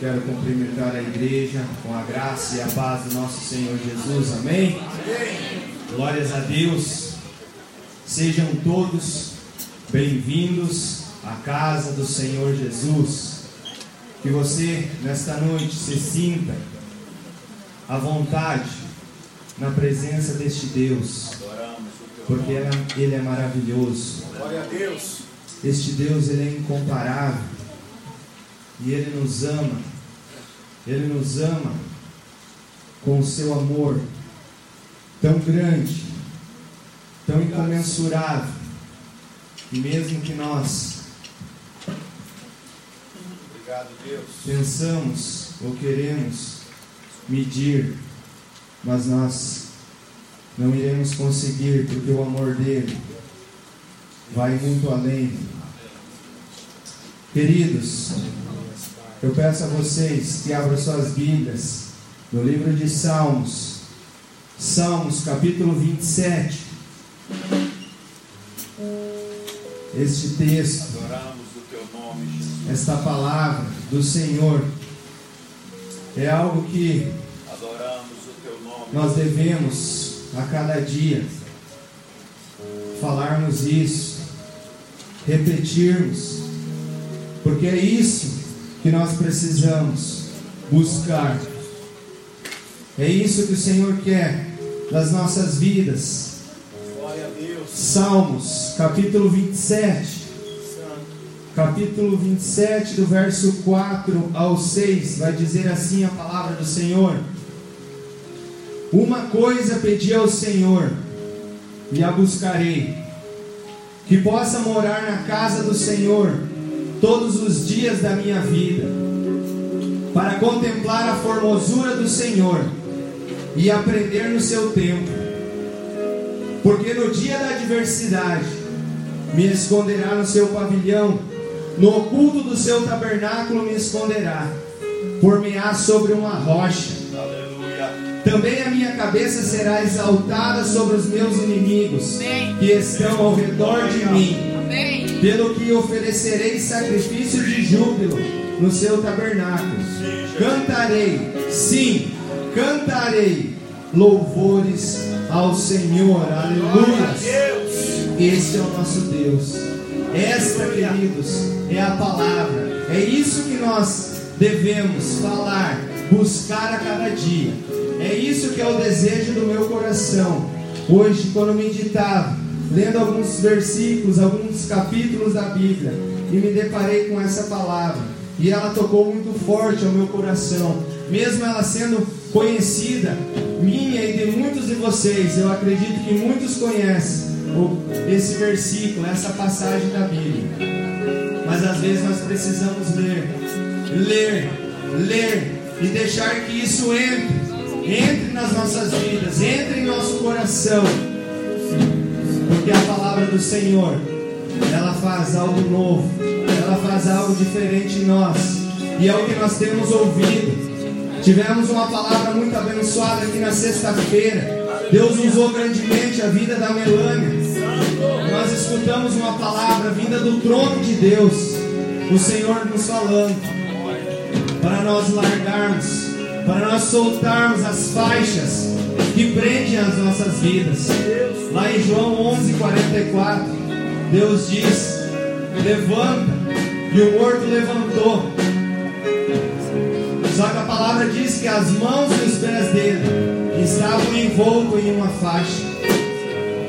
Quero cumprimentar a igreja com a graça e a paz do nosso Senhor Jesus. Amém? Glórias a Deus. Sejam todos bem-vindos à casa do Senhor Jesus. Que você, nesta noite, se sinta à vontade na presença deste Deus, porque Ele é maravilhoso. Glória a Deus. Este Deus, Ele é incomparável. E Ele nos ama. Ele nos ama com o seu amor tão grande, tão incomensurável. E mesmo que nós Obrigado, Deus. pensamos ou queremos medir, mas nós não iremos conseguir, porque o amor dele vai muito além. Queridos, eu peço a vocês que abram suas Bíblias no livro de Salmos, Salmos capítulo 27. Este texto, Adoramos o teu nome, Jesus. esta palavra do Senhor, é algo que Adoramos o teu nome. nós devemos a cada dia falarmos isso, repetirmos, porque é isso que nós precisamos buscar. É isso que o Senhor quer das nossas vidas. Glória a Deus. Salmos, capítulo 27. Capítulo 27, do verso 4 ao 6, vai dizer assim a palavra do Senhor: Uma coisa pedi ao Senhor, e a buscarei, que possa morar na casa do Senhor todos os dias da minha vida, para contemplar a formosura do Senhor e aprender no seu tempo. Porque no dia da adversidade me esconderá no seu pavilhão, no oculto do seu tabernáculo me esconderá, por-me-á sobre uma rocha. Aleluia. Também a minha cabeça será exaltada sobre os meus inimigos que estão ao redor de mim, Pelo que oferecerei sacrifício de júbilo no seu tabernáculo. Cantarei, sim, cantarei louvores ao Senhor. Aleluia. Esse é o nosso Deus. Esta, queridos, é a palavra. É isso que nós devemos falar, buscar a cada dia. É isso que é o desejo do meu coração. Hoje, quando meditava, lendo alguns versículos, alguns capítulos da Bíblia, e me deparei com essa palavra, e ela tocou muito forte ao meu coração, mesmo ela sendo conhecida, minha e de muitos de vocês, eu acredito que muitos conhecem esse versículo, essa passagem da Bíblia. Mas às vezes nós precisamos ler, ler, ler e deixar que isso entre, entre nas nossas vidas, entre em nosso coração. Porque a palavra do Senhor, ela faz algo novo, ela faz algo diferente em nós. E é o que nós temos ouvido. Tivemos uma palavra muito abençoada aqui na sexta-feira. Deus usou grandemente a vida da Melânia. Nós escutamos uma palavra vinda do trono de Deus, o Senhor nos falando, para nós largarmos, para nós soltarmos as faixas que prendem as nossas vidas. Lá em João 11:44, Deus diz: Levanta, e o morto levantou. Só que a palavra diz que as mãos e os pés dele estavam envoltos em uma faixa.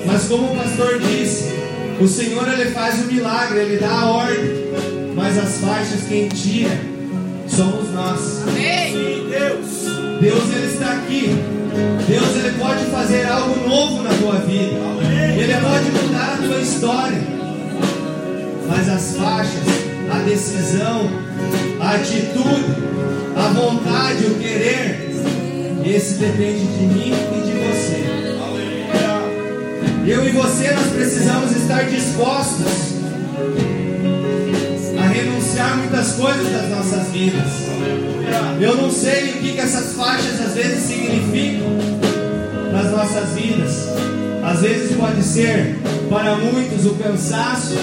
Mas como o pastor disse, o Senhor ele faz o milagre, ele dá a ordem, mas as faixas quem tira somos nós. Amém. Deus. Ele está aqui. Deus ele pode fazer algo novo na tua vida. Ele pode mudar a tua história. Mas as faixas, a decisão, a atitude, a vontade, o querer, esse depende de mim e de você. Eu e você nós precisamos estar dispostos muitas coisas das nossas vidas. Eu não sei o que, que essas faixas às vezes significam nas nossas vidas. Às vezes pode ser para muitos o cansaço,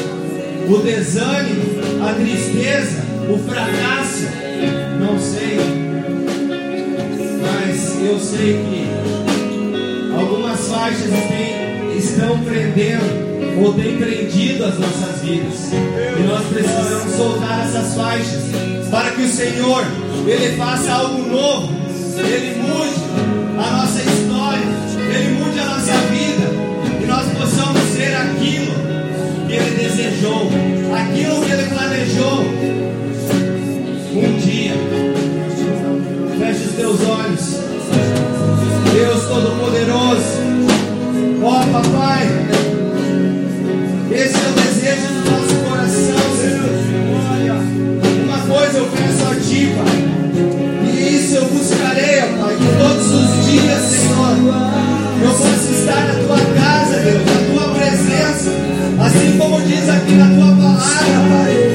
o desânimo, a tristeza, o fracasso. Não sei. Mas eu sei que algumas faixas têm, estão prendendo ou tem prendido as nossas vidas. E nós precisamos soltar essas faixas para que o Senhor ele faça algo novo, ele mude a nossa história, ele mude a nossa vida e nós possamos ser aquilo que ele desejou, aquilo que ele planejou. Um dia, feche os teus olhos, Deus Todo-Poderoso, ó oh, Papai. está na tua casa, Deus, na tua presença, assim como diz aqui na tua palavra, Pai.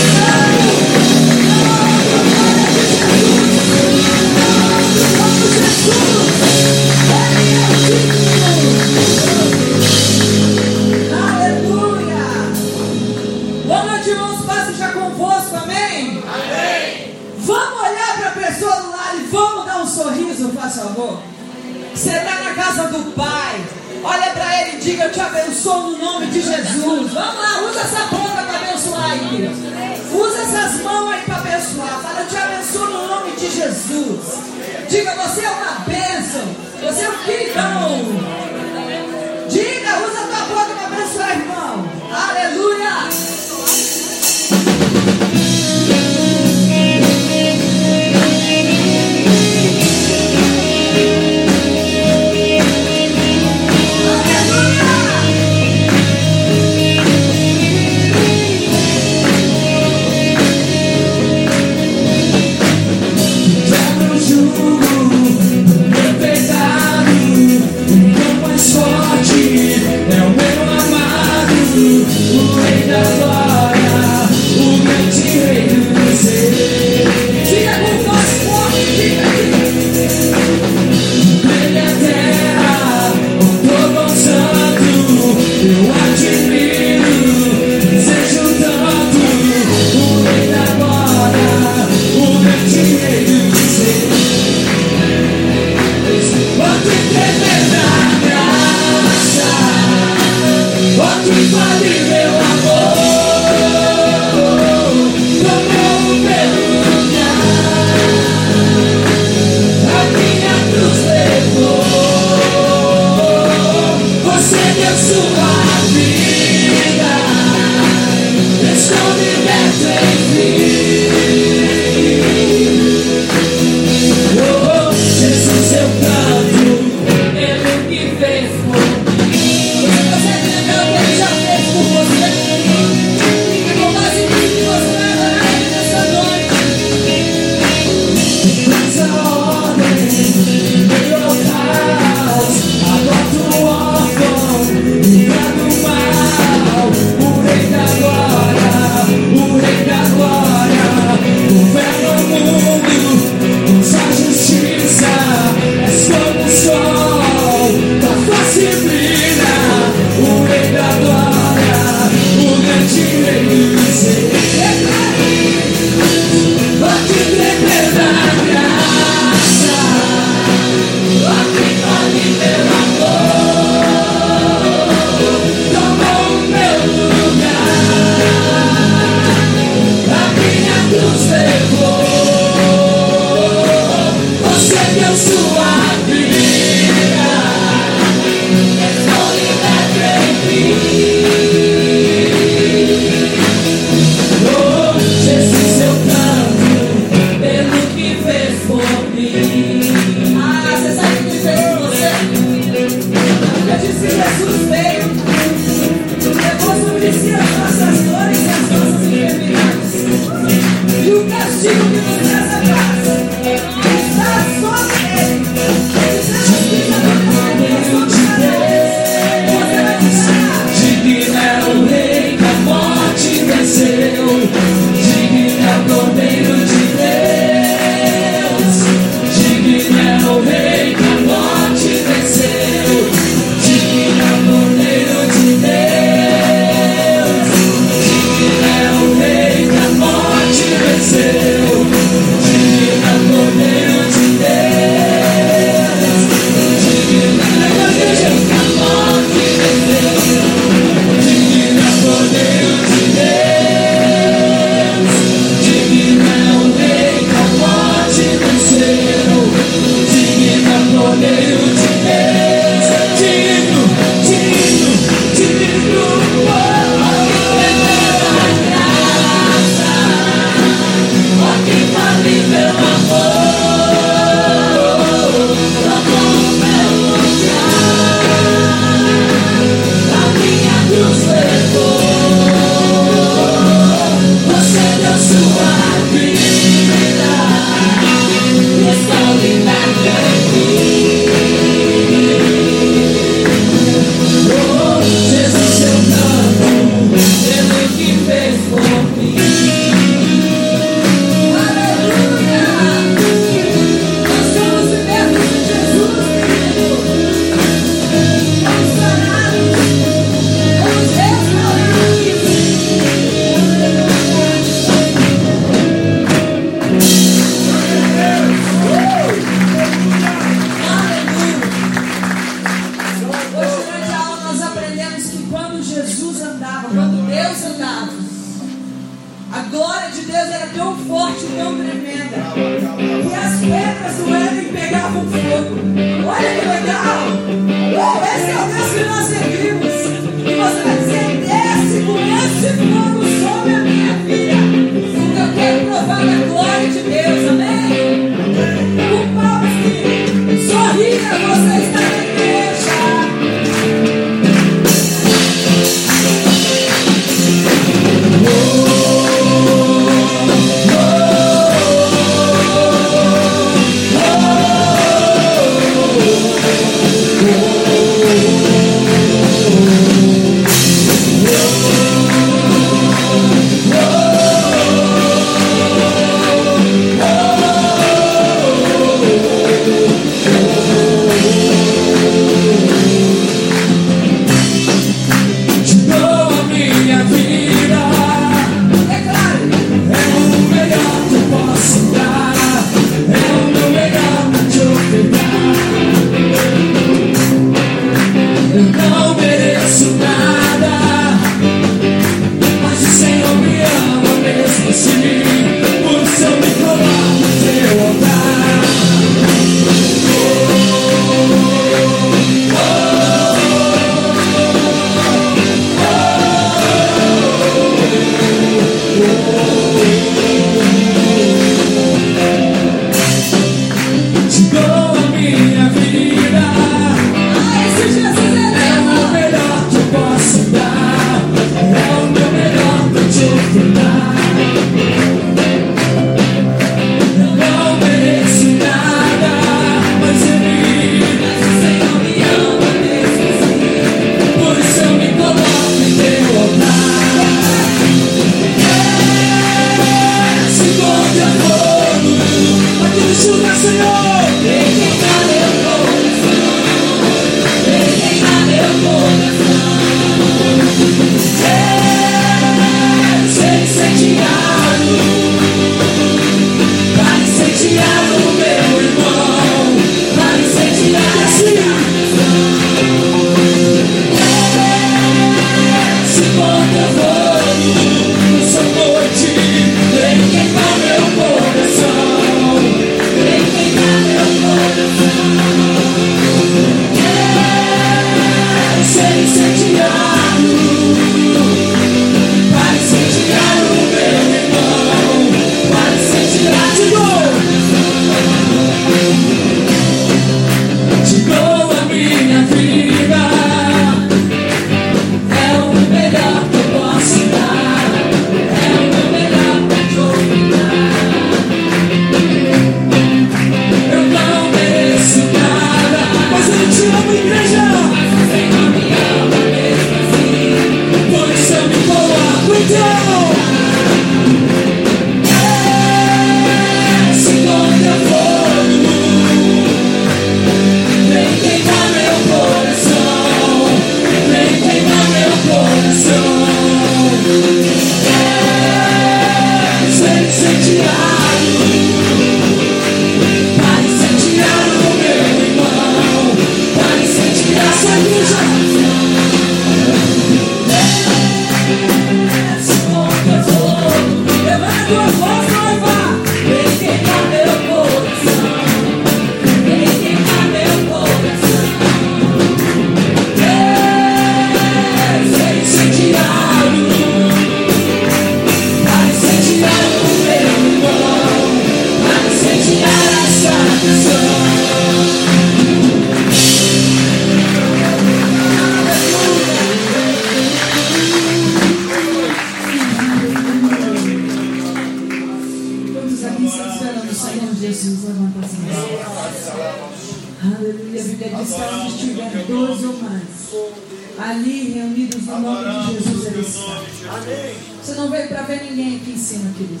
riquíssima, querido.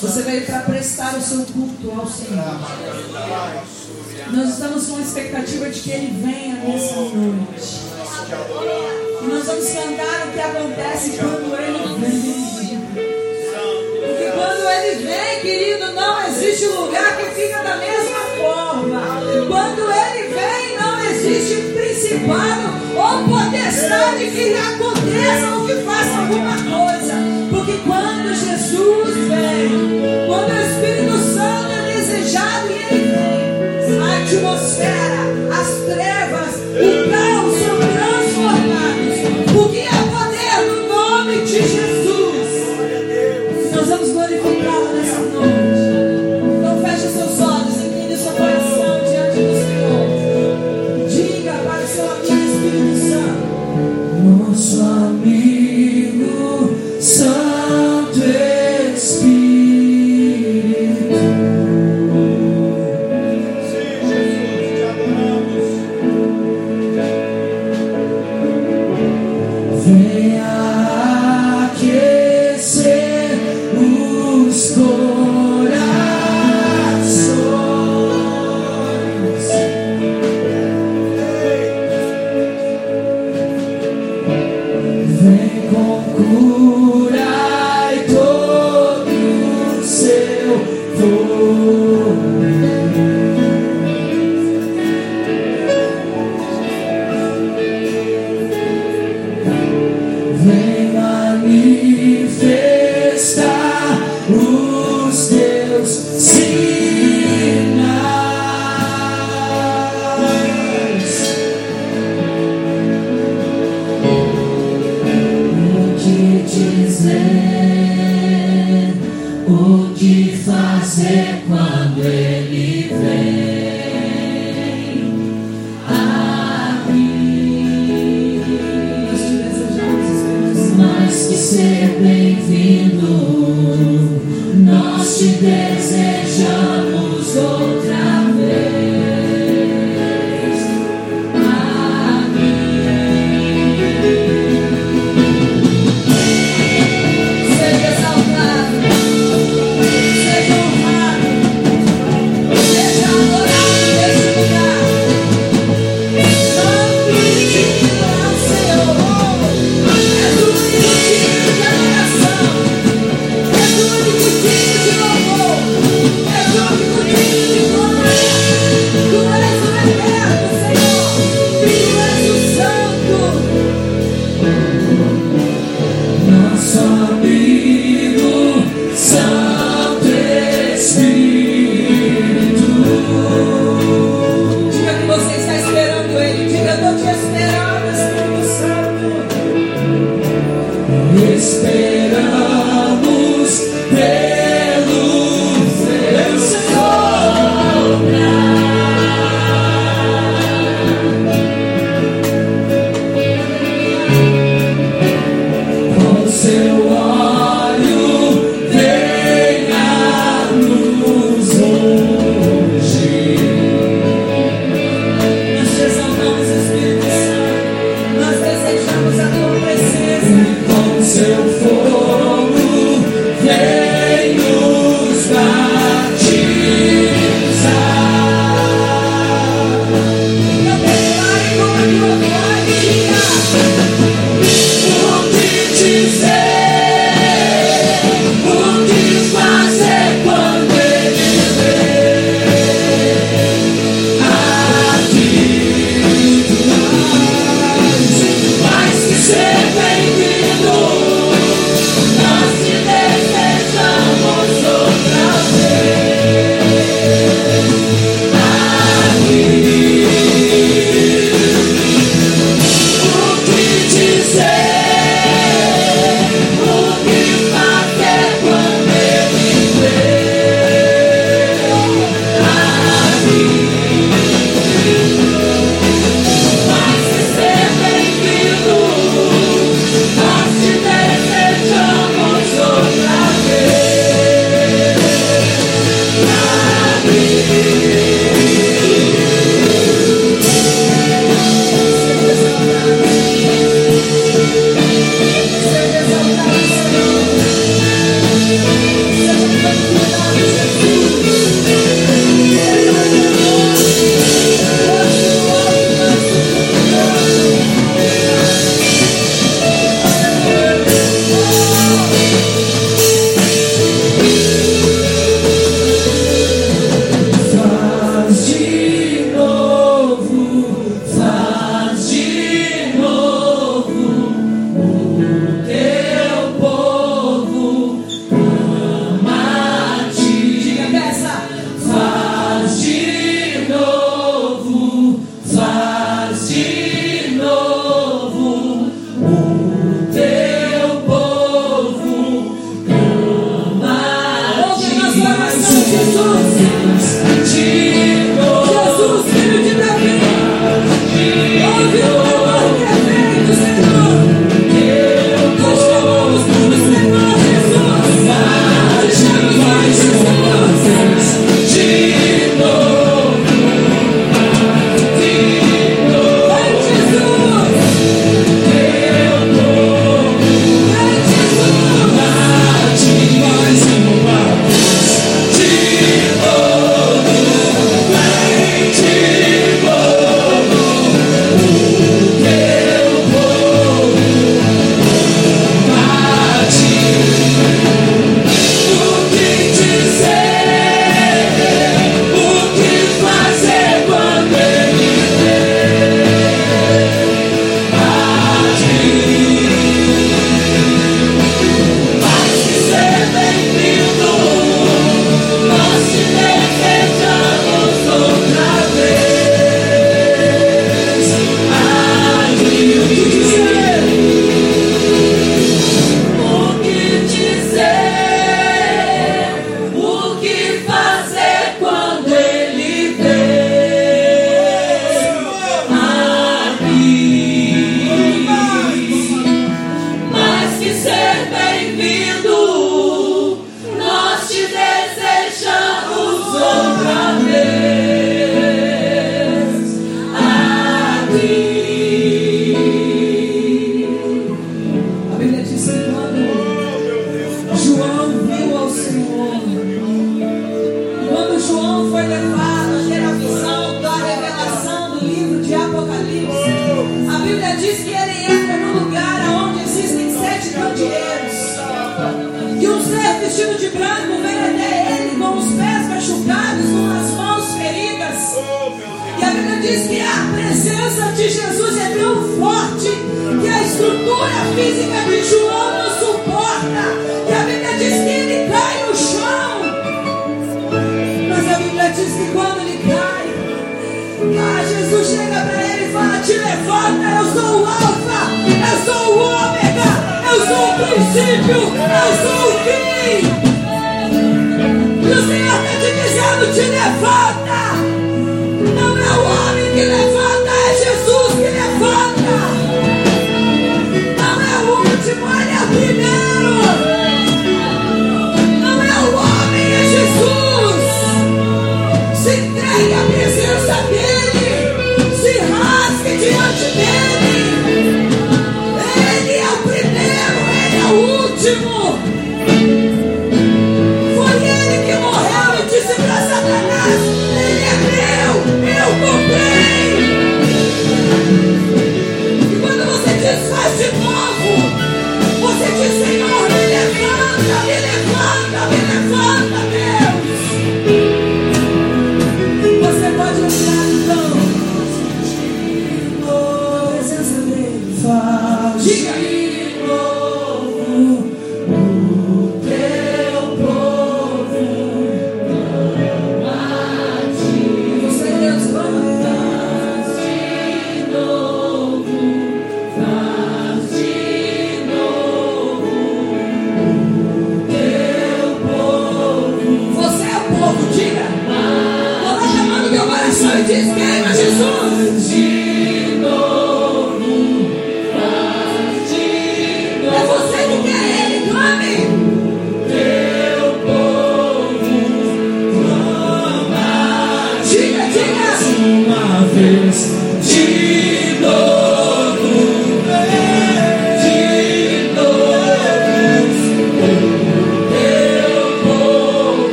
Você veio para prestar o seu culto ao Senhor. Nós estamos com a expectativa de que Ele venha nessa noite. E nós vamos cantar o que acontece quando Ele vem. Porque quando Ele vem, querido, não existe lugar que fica da mesma forma. Quando Ele vem, não existe principado ou potestade que aconteça ou que faça alguma coisa. Jesus vem. Quando o Espírito Santo é desejado e ele vem, a atmosfera.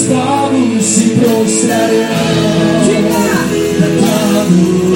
Os povos se prostrarão. Cantando. Lindo,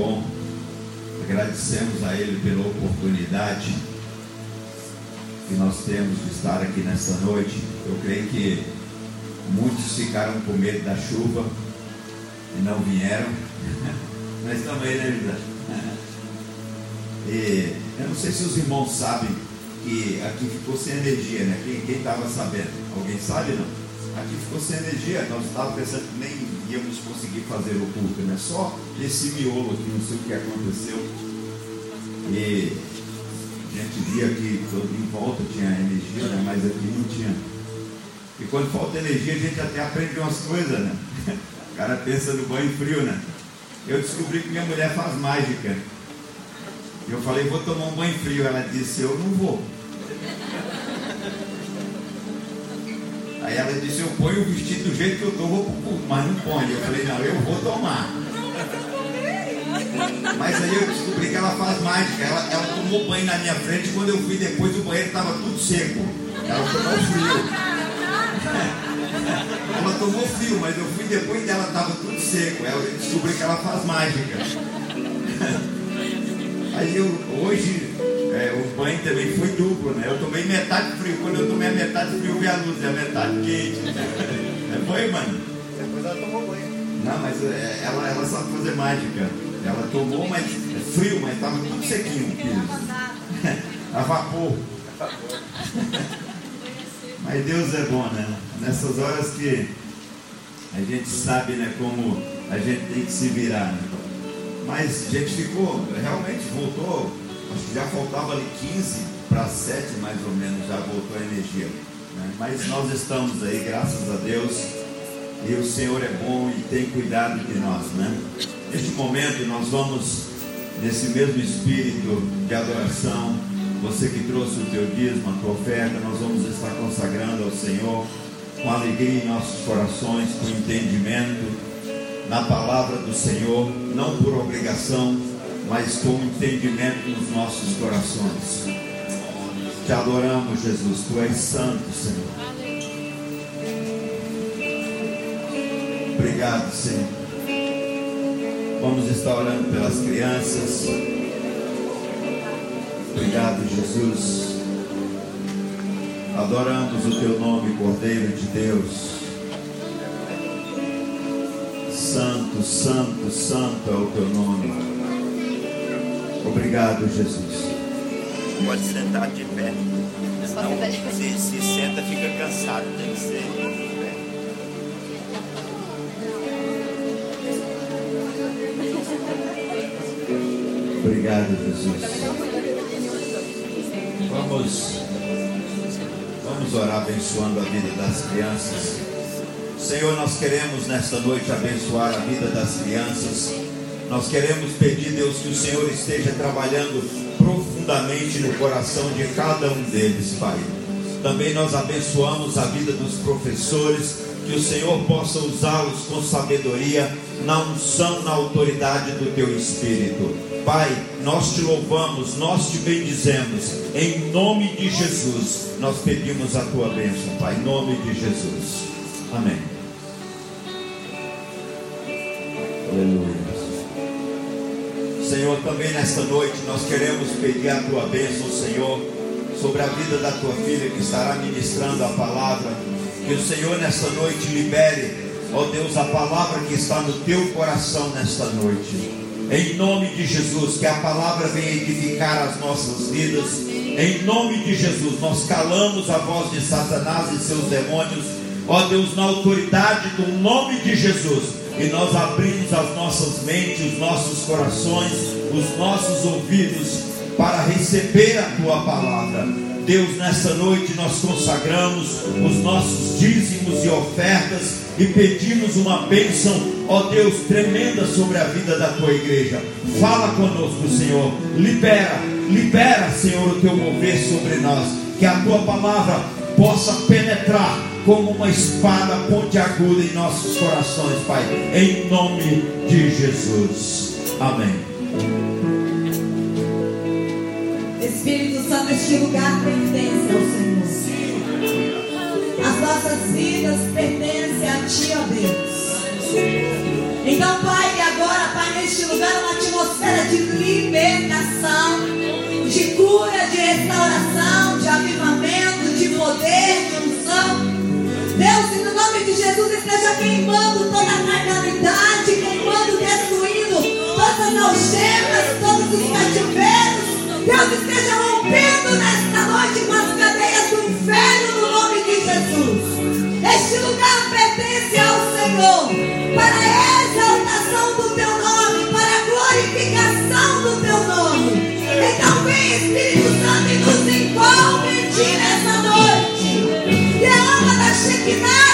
bom. Agradecemos a Ele pela oportunidade que nós temos de estar aqui nesta noite. Eu creio que muitos ficaram com medo da chuva e não vieram. Mas também, né, José? E eu não sei se os irmãos sabem que aqui ficou sem energia, né? Quem estava sabendo? Alguém sabe não? Aqui ficou sem energia, nós estávamos pensando que nem íamos conseguir fazer o culto, né? Só esse miolo aqui, não sei o que aconteceu. E a gente via que todo em volta tinha energia, né? Mas aqui não tinha. E quando falta energia, a gente até aprende umas coisas, né? O cara pensa no banho frio, né? Eu descobri que minha mulher faz mágica. Eu falei, vou tomar um banho frio. Ela disse, eu não vou. Aí ela disse, eu ponho o vestido do jeito que eu estou, vou pro culto, mas não ponho. Eu falei, não, eu vou tomar. Mas aí eu descobri que ela faz mágica. Ela, ela tomou banho na minha frente. Quando eu fui depois, o banheiro estava tudo seco. Ela tomou frio. Ela tomou frio, mas eu fui depois dela, estava tudo seco. Eu descobri que ela faz mágica. Aí eu, hoje, é, o banho também foi duplo, né? Eu tomei metade frio. Quando eu tomei a metade frio, vi a luz, e a metade quente. É, foi, mano? Depois ela tomou banho. Não, mas é, ela, ela sabe fazer mágica. Ela tomou, mas é frio, mas estava tudo sequinho piso. A vapor. Mas Deus é bom, né? Nessas horas que a gente sabe, né, como a gente tem que se virar, né? Mas a gente ficou, realmente voltou, já faltava ali 15 para 7 mais ou menos, já voltou a energia. né? Mas nós estamos aí, graças a Deus, e o Senhor é bom e tem cuidado de nós, né? Neste momento nós vamos, nesse mesmo espírito de adoração, você que trouxe o teu dízimo, a tua oferta, nós vamos estar consagrando ao Senhor com alegria em nossos corações, com entendimento na palavra do Senhor, não por obrigação, mas com entendimento nos nossos corações. Te adoramos, Jesus, tu és santo, Senhor. Obrigado, Senhor. Vamos estar orando pelas crianças. Obrigado, Jesus. Adoramos o teu nome, Cordeiro de Deus. Santo, santo, santo é o teu nome. Obrigado, Jesus. Pode sentar de pé. Não, se, se senta, fica cansado. Tem que ser de pé. Obrigado, Jesus. Vamos, vamos orar abençoando a vida das crianças. Senhor, nós queremos nesta noite abençoar a vida das crianças. Nós queremos pedir, Deus, que o Senhor esteja trabalhando profundamente no coração de cada um deles, Pai. Também nós abençoamos a vida dos professores, que o Senhor possa usá-los com sabedoria, na unção, na autoridade do teu Espírito. Pai, nós te louvamos, nós te bendizemos, em nome de Jesus, nós pedimos a tua bênção, Pai, em nome de Jesus. Amém. Aleluia. Senhor, também nesta noite nós queremos pedir a tua bênção, Senhor, sobre a vida da tua filha que estará ministrando a palavra. Que o Senhor nesta noite libere, ó Deus, a palavra que está no teu coração nesta noite. Em nome de Jesus, que a palavra venha edificar as nossas vidas. Em nome de Jesus, nós calamos a voz de Satanás e seus demônios. Ó Deus, na autoridade do nome de Jesus. E nós abrimos as nossas mentes, os nossos corações, os nossos ouvidos para receber a tua palavra. Deus, nessa noite nós consagramos os nossos dízimos e ofertas e pedimos uma bênção, ó Deus, tremenda sobre a vida da tua igreja. Fala conosco, Senhor. Libera, libera, Senhor, o teu mover sobre nós. Que a tua palavra possa penetrar como uma espada pontiaguda em nossos corações, Pai. Em nome de Jesus. Amém. Espírito Santo, este lugar pertence ao Senhor. As nossas vidas pertencem a Ti, ó Deus. Então, Pai, e agora, Pai, neste lugar, uma atmosfera de libertação, de cura, de restauração, de avivamento Jesus esteja queimando toda a carnalidade, queimando, destruindo todas as algemas, todos os cativeiros. Deus esteja rompendo nesta noite com as cadeias do inferno no nome de Jesus. Este lugar pertence ao Senhor para a exaltação do teu nome, para a glorificação do teu nome. Então vem Espírito Santo e nos envolve nessa noite. e a alma da Shekinah.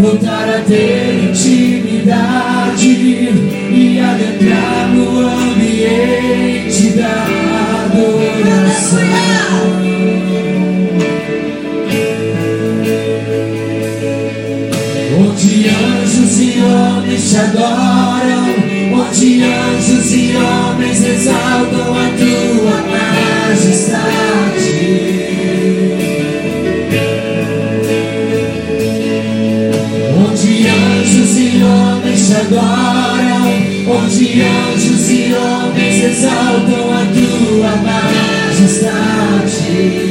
voltar a ter intimidade e adentrar no ambiente da adoração. Onde anjos e homens te adoram, onde anjos e homens exaltam a tua. onde anjos e homens exaltam a tua majestade.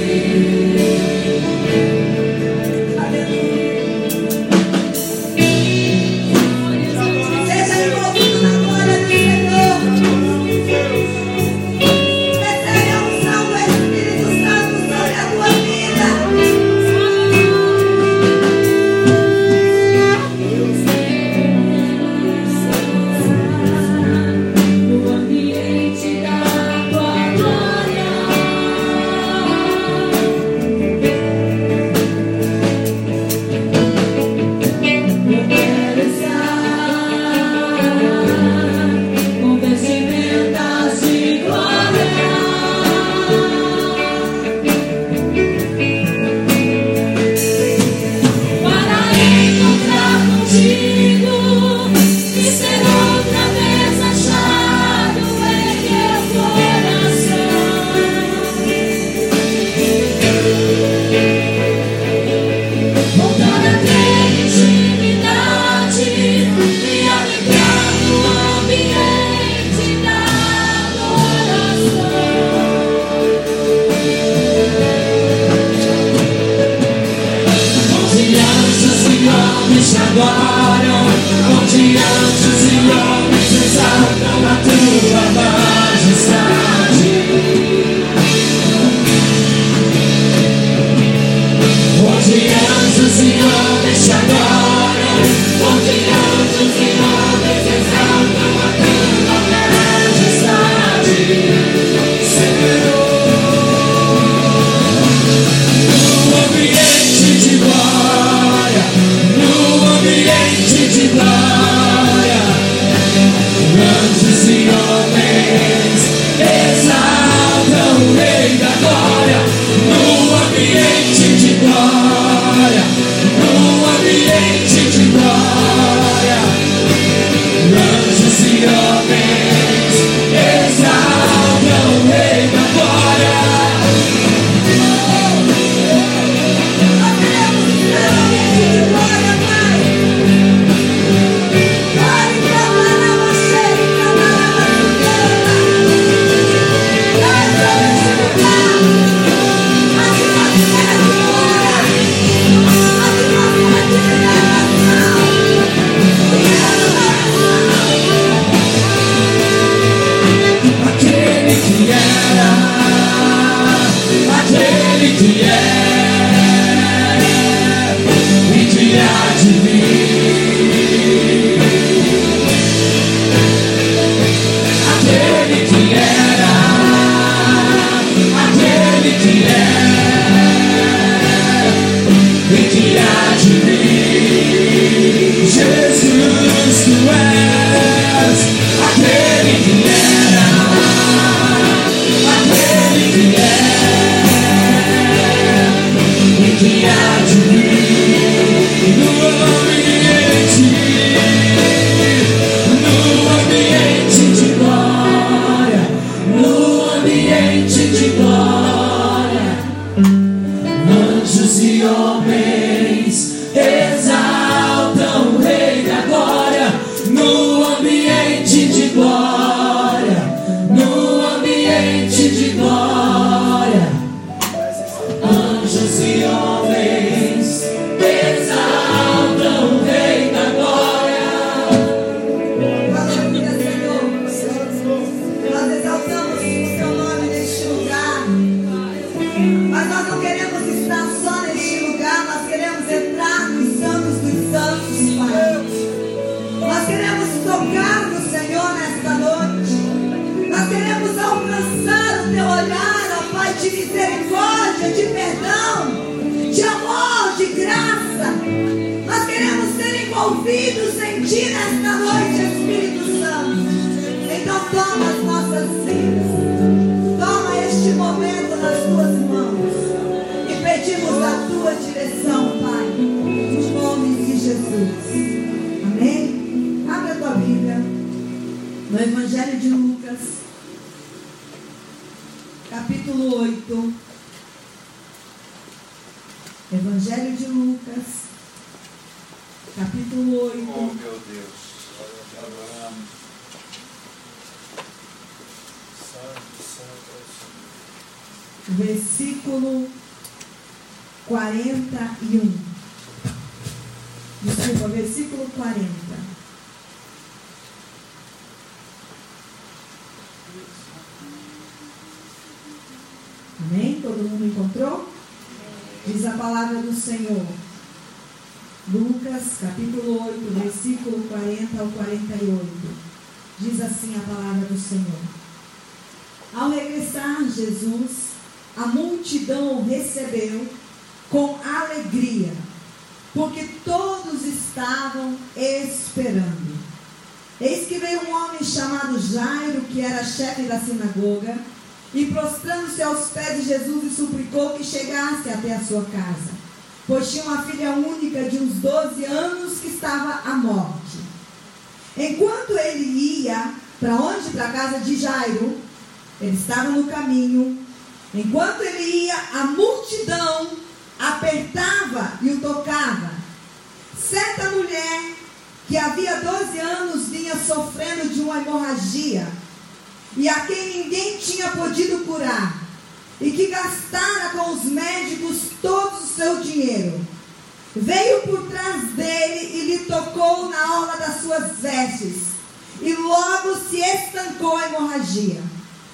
Logo se estancou a hemorragia.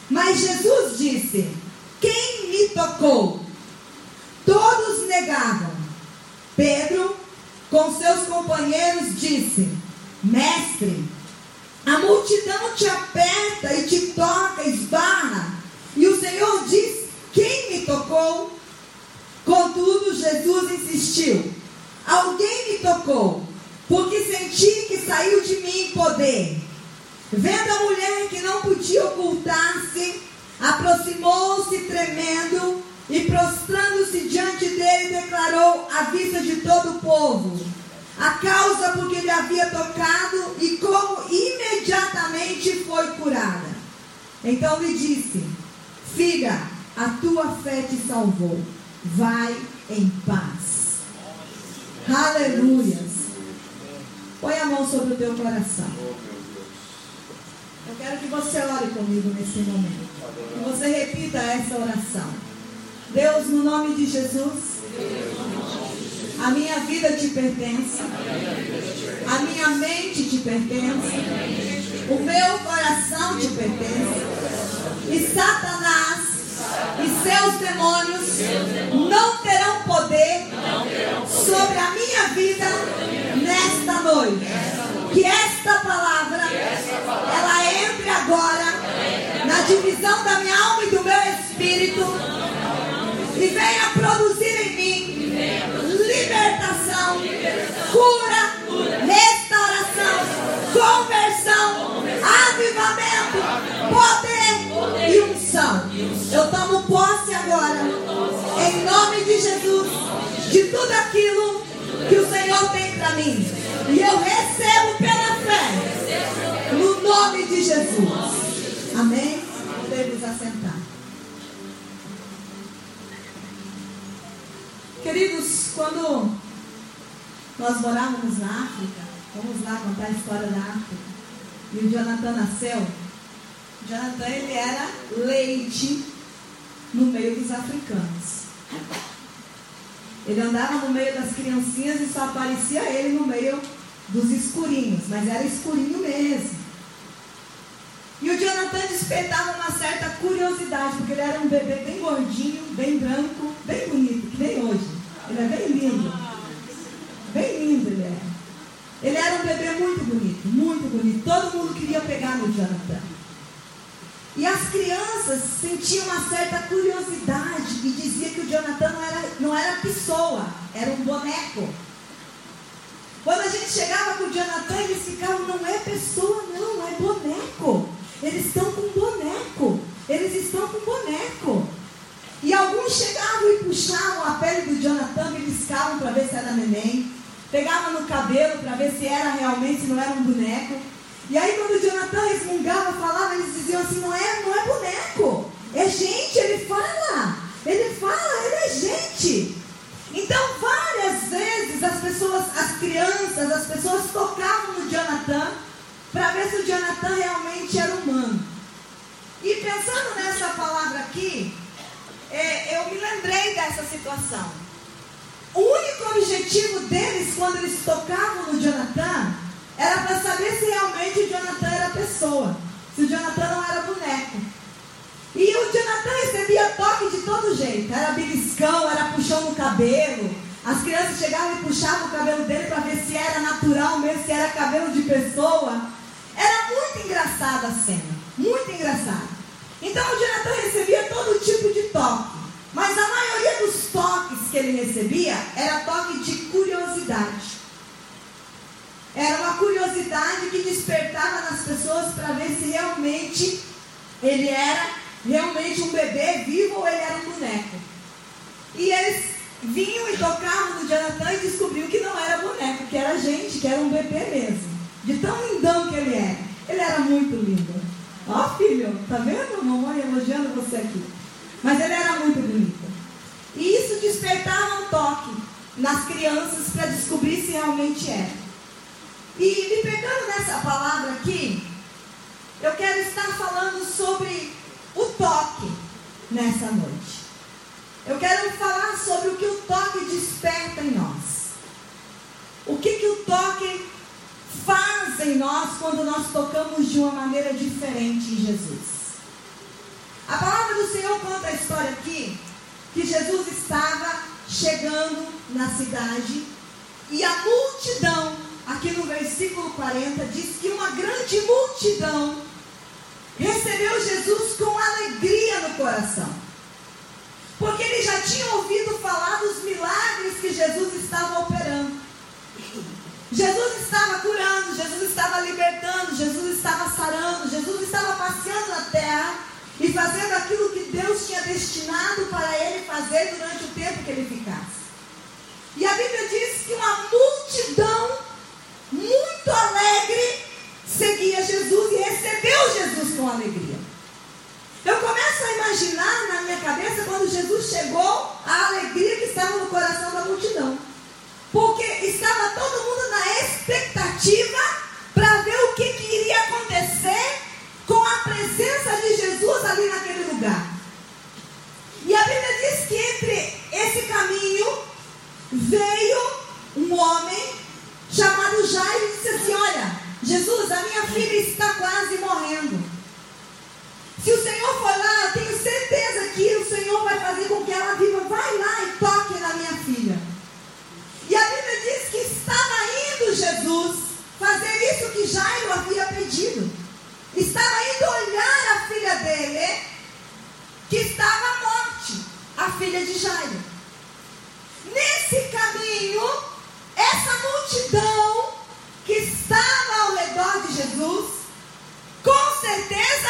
Mas Jesus disse: Quem me tocou? Todos negavam. Pedro, com seus companheiros, disse: Mestre, a multidão te aperta e te toca, esbarra. E o Senhor diz: Quem me tocou? Contudo, Jesus insistiu: Alguém me tocou, porque senti que saiu de mim poder. Vendo a mulher que não podia ocultar-se, aproximou-se tremendo e prostrando-se diante dele, declarou à vista de todo o povo a causa porque ele havia tocado e como imediatamente foi curada. Então lhe disse: Filha, a tua fé te salvou. Vai em paz. Aleluias. Põe a mão sobre o teu coração. Eu quero que você ore comigo nesse momento. Que você repita essa oração. Deus, no nome de Jesus, a minha vida te pertence, a minha mente te pertence, o meu coração te pertence, e Satanás e seus demônios não terão poder sobre a minha vida nesta noite. Que esta palavra ela entre agora na divisão da minha alma e do meu espírito e venha produzir em mim libertação, cura, restauração, conversão, avivamento, poder e unção. Eu tomo posse agora, em nome de Jesus, de tudo aquilo que Senhor tem para mim. E eu recebo pela fé. No nome de Jesus. Amém? Podemos assentar. Queridos, quando nós morávamos na África, vamos lá contar a história da África. E o Jonathan nasceu. O Jonathan ele era leite no meio dos africanos. Ele andava no meio das criancinhas e só aparecia ele no meio dos escurinhos, mas era escurinho mesmo. E o Jonathan despertava uma certa curiosidade, porque ele era um bebê bem gordinho, bem branco, bem bonito, que nem hoje. Ele é bem lindo. Bem lindo ele era. Ele era um bebê muito bonito, muito bonito. Todo mundo queria pegar no Jonathan. E as crianças sentiam uma certa curiosidade e diziam que o Jonathan não era, não era pessoa, era um boneco. Quando a gente chegava com o Jonathan, eles ficavam, não é pessoa, não, é boneco. Eles estão com boneco. Eles estão com boneco. E alguns chegavam e puxavam a pele do Jonathan, beliscavam para ver se era neném. Pegavam no cabelo para ver se era realmente, se não era um boneco. E aí quando o Jonathan resmungava, falava, eles diziam assim, não é, não é boneco. É gente, ele fala. Ele fala, ele é gente. Então, várias vezes as pessoas, as crianças, as pessoas tocavam no Jonathan para ver se o Jonathan realmente era humano. E pensando nessa palavra aqui, é, eu me lembrei dessa situação. O único objetivo deles, quando eles tocavam no Jonathan, era para saber se realmente o Jonathan era pessoa, se o Jonathan não era boneco. E o Jonathan recebia toque de todo jeito, era beliscão, era puxão no cabelo. As crianças chegavam e puxavam o cabelo dele para ver se era natural mesmo, se era cabelo de pessoa. Era muito engraçada a cena, muito engraçada. Então o Jonathan recebia todo tipo de toque. Mas a maioria dos toques que ele recebia era toque de curiosidade. Era uma curiosidade que despertava nas pessoas para ver se realmente ele era realmente um bebê vivo ou ele era um boneco. E eles vinham e tocavam no Jonathan e descobriam que não era boneco, que era gente, que era um bebê mesmo. De tão lindão que ele era. Ele era muito lindo. Ó filho, tá vendo mamãe elogiando você aqui? Mas ele era muito bonito. E isso despertava um toque nas crianças para descobrir se realmente era. E me pegando nessa palavra aqui, eu quero estar falando sobre o toque nessa noite. Eu quero falar sobre o que o toque desperta em nós. O que, que o toque faz em nós quando nós tocamos de uma maneira diferente em Jesus. A palavra do Senhor conta a história aqui que Jesus estava chegando na cidade e a multidão, aqui no versículo 40, diz que uma grande multidão recebeu Jesus com alegria no coração. Porque ele já tinha ouvido falar dos milagres que Jesus estava operando. Jesus estava curando, Jesus estava libertando, Jesus estava sarando, Jesus estava passeando na terra e fazendo aquilo que Deus tinha destinado para ele fazer durante o tempo que ele ficasse. E a Bíblia diz que uma multidão muito alegre seguia Jesus e recebeu Jesus com alegria. Eu começo a imaginar na minha cabeça quando Jesus chegou, a alegria que estava no coração da multidão. Porque estava todo mundo na expectativa para ver o que, que iria acontecer com a presença de Jesus ali naquele lugar. E a Bíblia diz que entre esse caminho veio um homem chamado Jairo e disse assim: Olha, Jesus, a minha filha está quase morrendo. Se o Senhor for lá, eu tenho certeza que o Senhor vai fazer com que ela viva. Vai lá e toque na minha filha. E a Bíblia diz que estava indo Jesus fazer isso que Jairo havia pedido estava indo olhar a filha dele, que estava à morte, a filha de Jairo. Nesse caminho, essa multidão que estava ao redor de Jesus, com certeza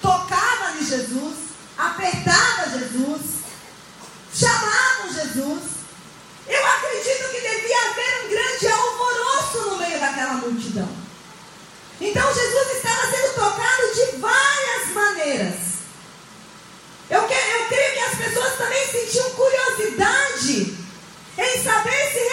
tocava em Jesus, apertava Jesus, chamava Jesus. Eu acredito que devia haver um grande multidão. Então Jesus estava sendo tocado de várias maneiras. Eu, que, eu creio que as pessoas também sentiam curiosidade em saber se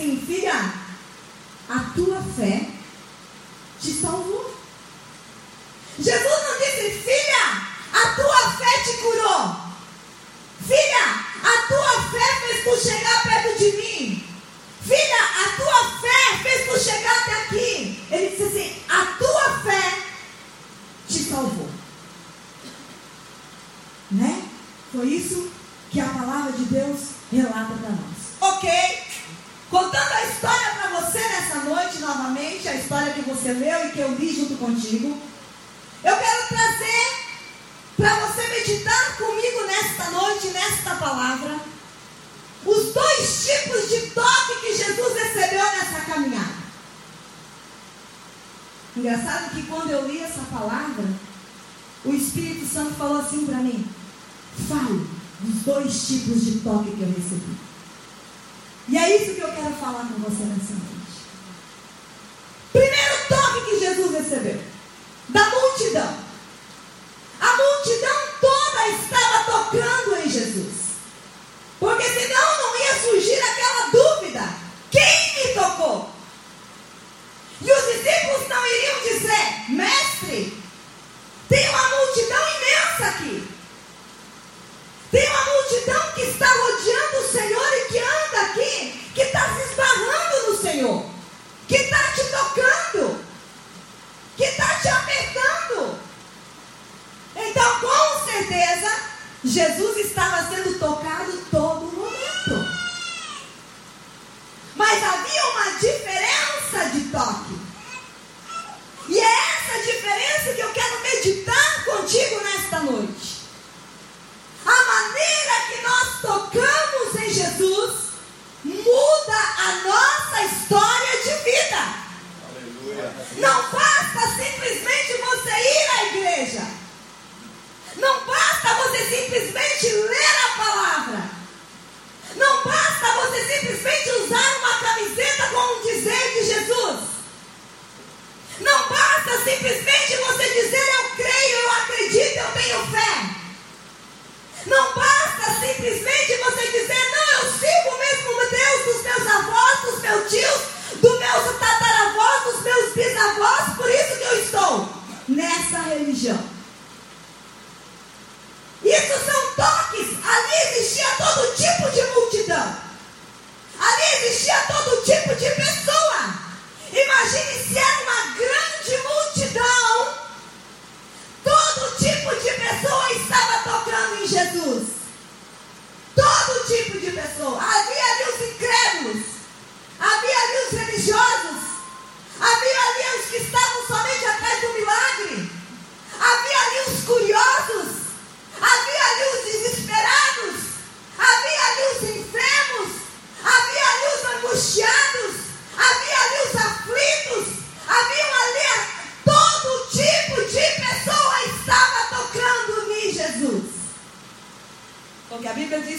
disse assim: a tua fé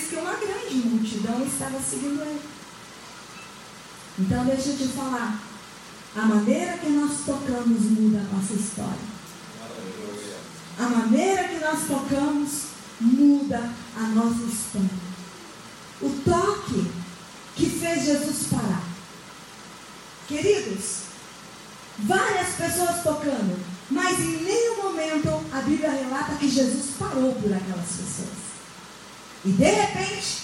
diz que uma grande multidão estava seguindo ele. Então deixa eu te falar. A maneira que nós tocamos muda a nossa história. A maneira que nós tocamos muda a nossa história. O toque que fez Jesus parar. Queridos, várias pessoas tocando, mas em nenhum momento a Bíblia relata que Jesus parou por aquelas pessoas. E de repente,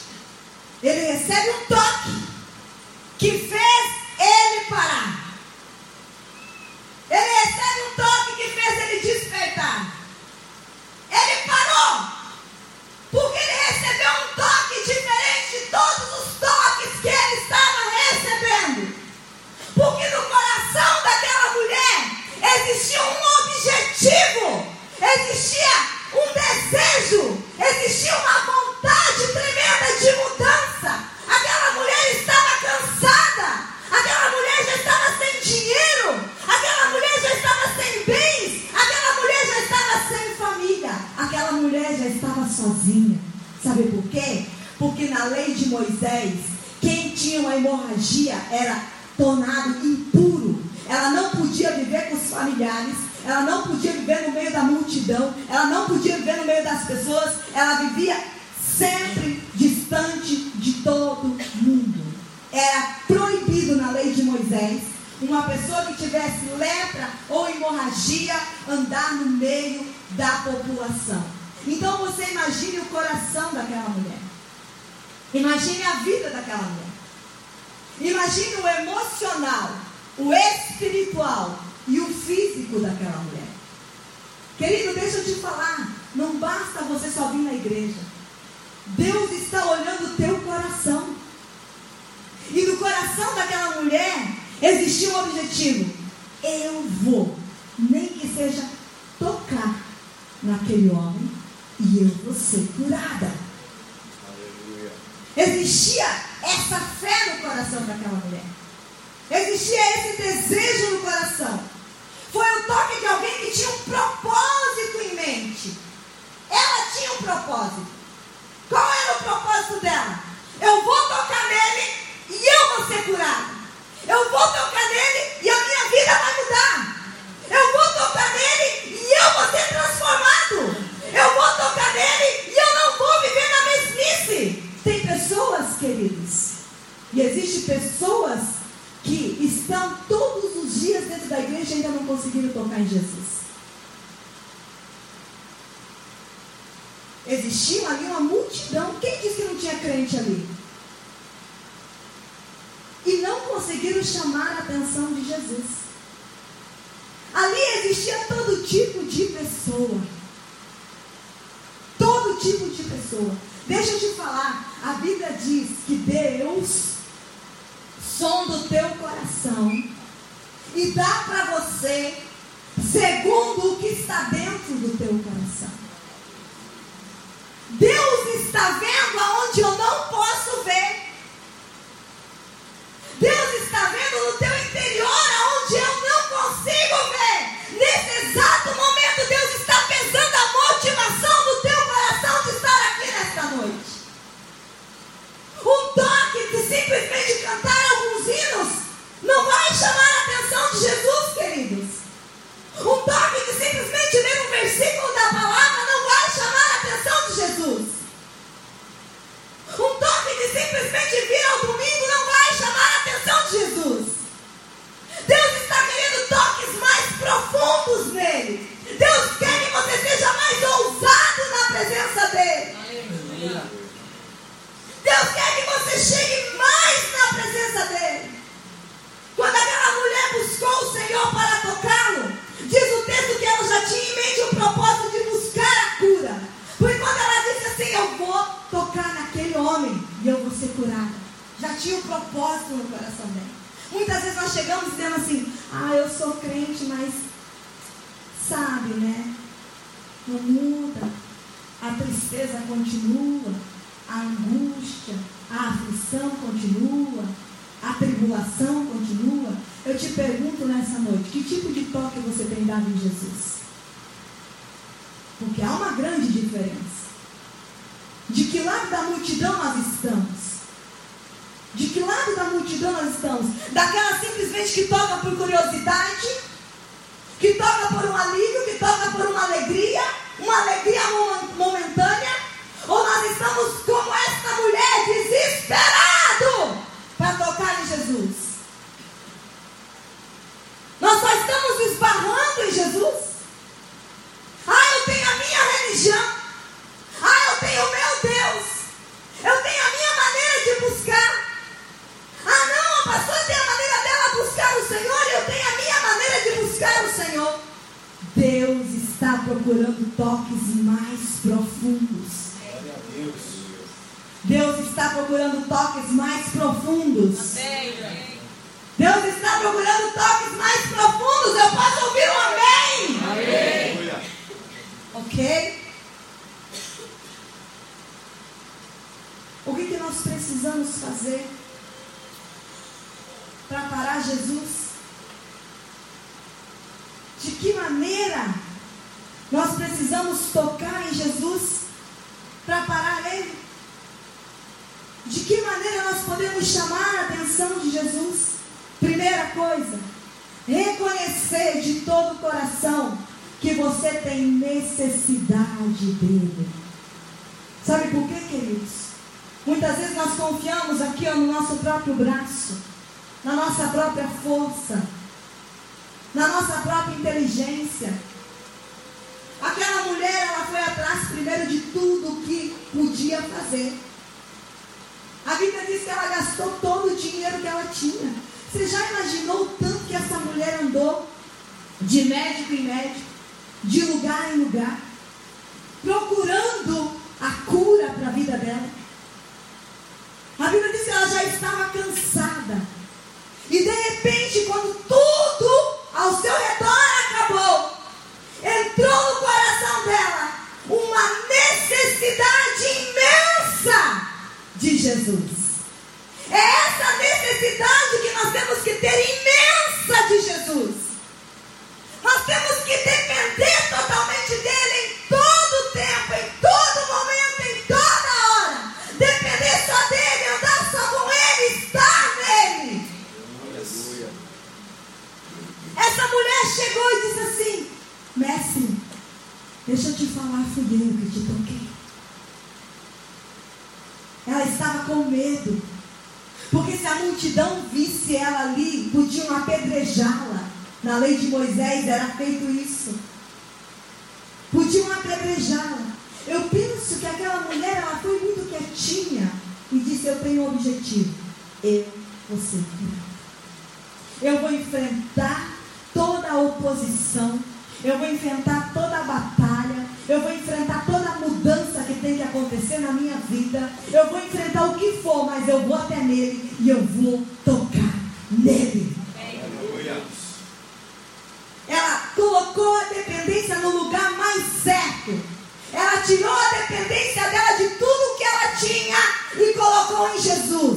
ele recebe um toque que fez ele parar. Sozinha. Sabe por quê? Porque na lei de Moisés, quem tinha uma hemorragia era tornado impuro. Ela não podia viver com os familiares, ela não podia viver no meio da multidão, ela não podia viver no meio das pessoas, ela vivia sempre distante de todo mundo. Era proibido na lei de Moisés uma pessoa que tivesse lepra ou hemorragia andar no meio da população. Então você imagine o coração daquela mulher. Imagine a vida daquela mulher. Imagine o emocional, o espiritual e o físico daquela mulher. Querido, deixa eu te falar. Não basta você só vir na igreja. Deus está olhando o teu coração. E no coração daquela mulher existia um objetivo. Eu vou, nem que seja tocar naquele homem, e eu vou ser curada. Aleluia. Existia essa fé no coração daquela mulher. Existia esse desejo no coração. Foi o toque de alguém que tinha um propósito em mente. Ela tinha um propósito. Qual era o propósito dela? Eu vou tocar nele e eu vou ser curada. Eu vou tocar nele e a minha vida vai mudar. Eu vou tocar nele eu vou tocar nele e eu não vou viver na mesmice. Tem pessoas, queridos, e existem pessoas que estão todos os dias dentro da igreja e ainda não conseguiram tocar em Jesus. Existia ali uma multidão. Quem disse que não tinha crente ali? E não conseguiram chamar a atenção de Jesus. Ali existia todo tipo de pessoa. Todo tipo de pessoa. Deixa eu te falar, a Bíblia diz que Deus sonda o teu coração e dá para você segundo o que está dentro do teu coração. Deus está vendo aonde eu não posso ver. Deus está vendo entrou no coração dela uma necessidade imensa de Jesus. falar, fui eu que te toquei. Ela estava com medo. Porque se a multidão visse ela ali, podiam apedrejá-la. Na lei de Moisés era feito isso. Podiam apedrejá-la. Eu penso que aquela mulher ela foi muito quietinha e disse: Eu tenho um objetivo. Eu vou ser. Eu vou enfrentar toda a oposição. Eu vou enfrentar toda a batalha eu vou enfrentar toda a mudança que tem que acontecer na minha vida. Eu vou enfrentar o que for, mas eu vou até nele e eu vou tocar nele. Ela colocou a dependência no lugar mais certo. Ela tirou a dependência dela de tudo que ela tinha e colocou em Jesus.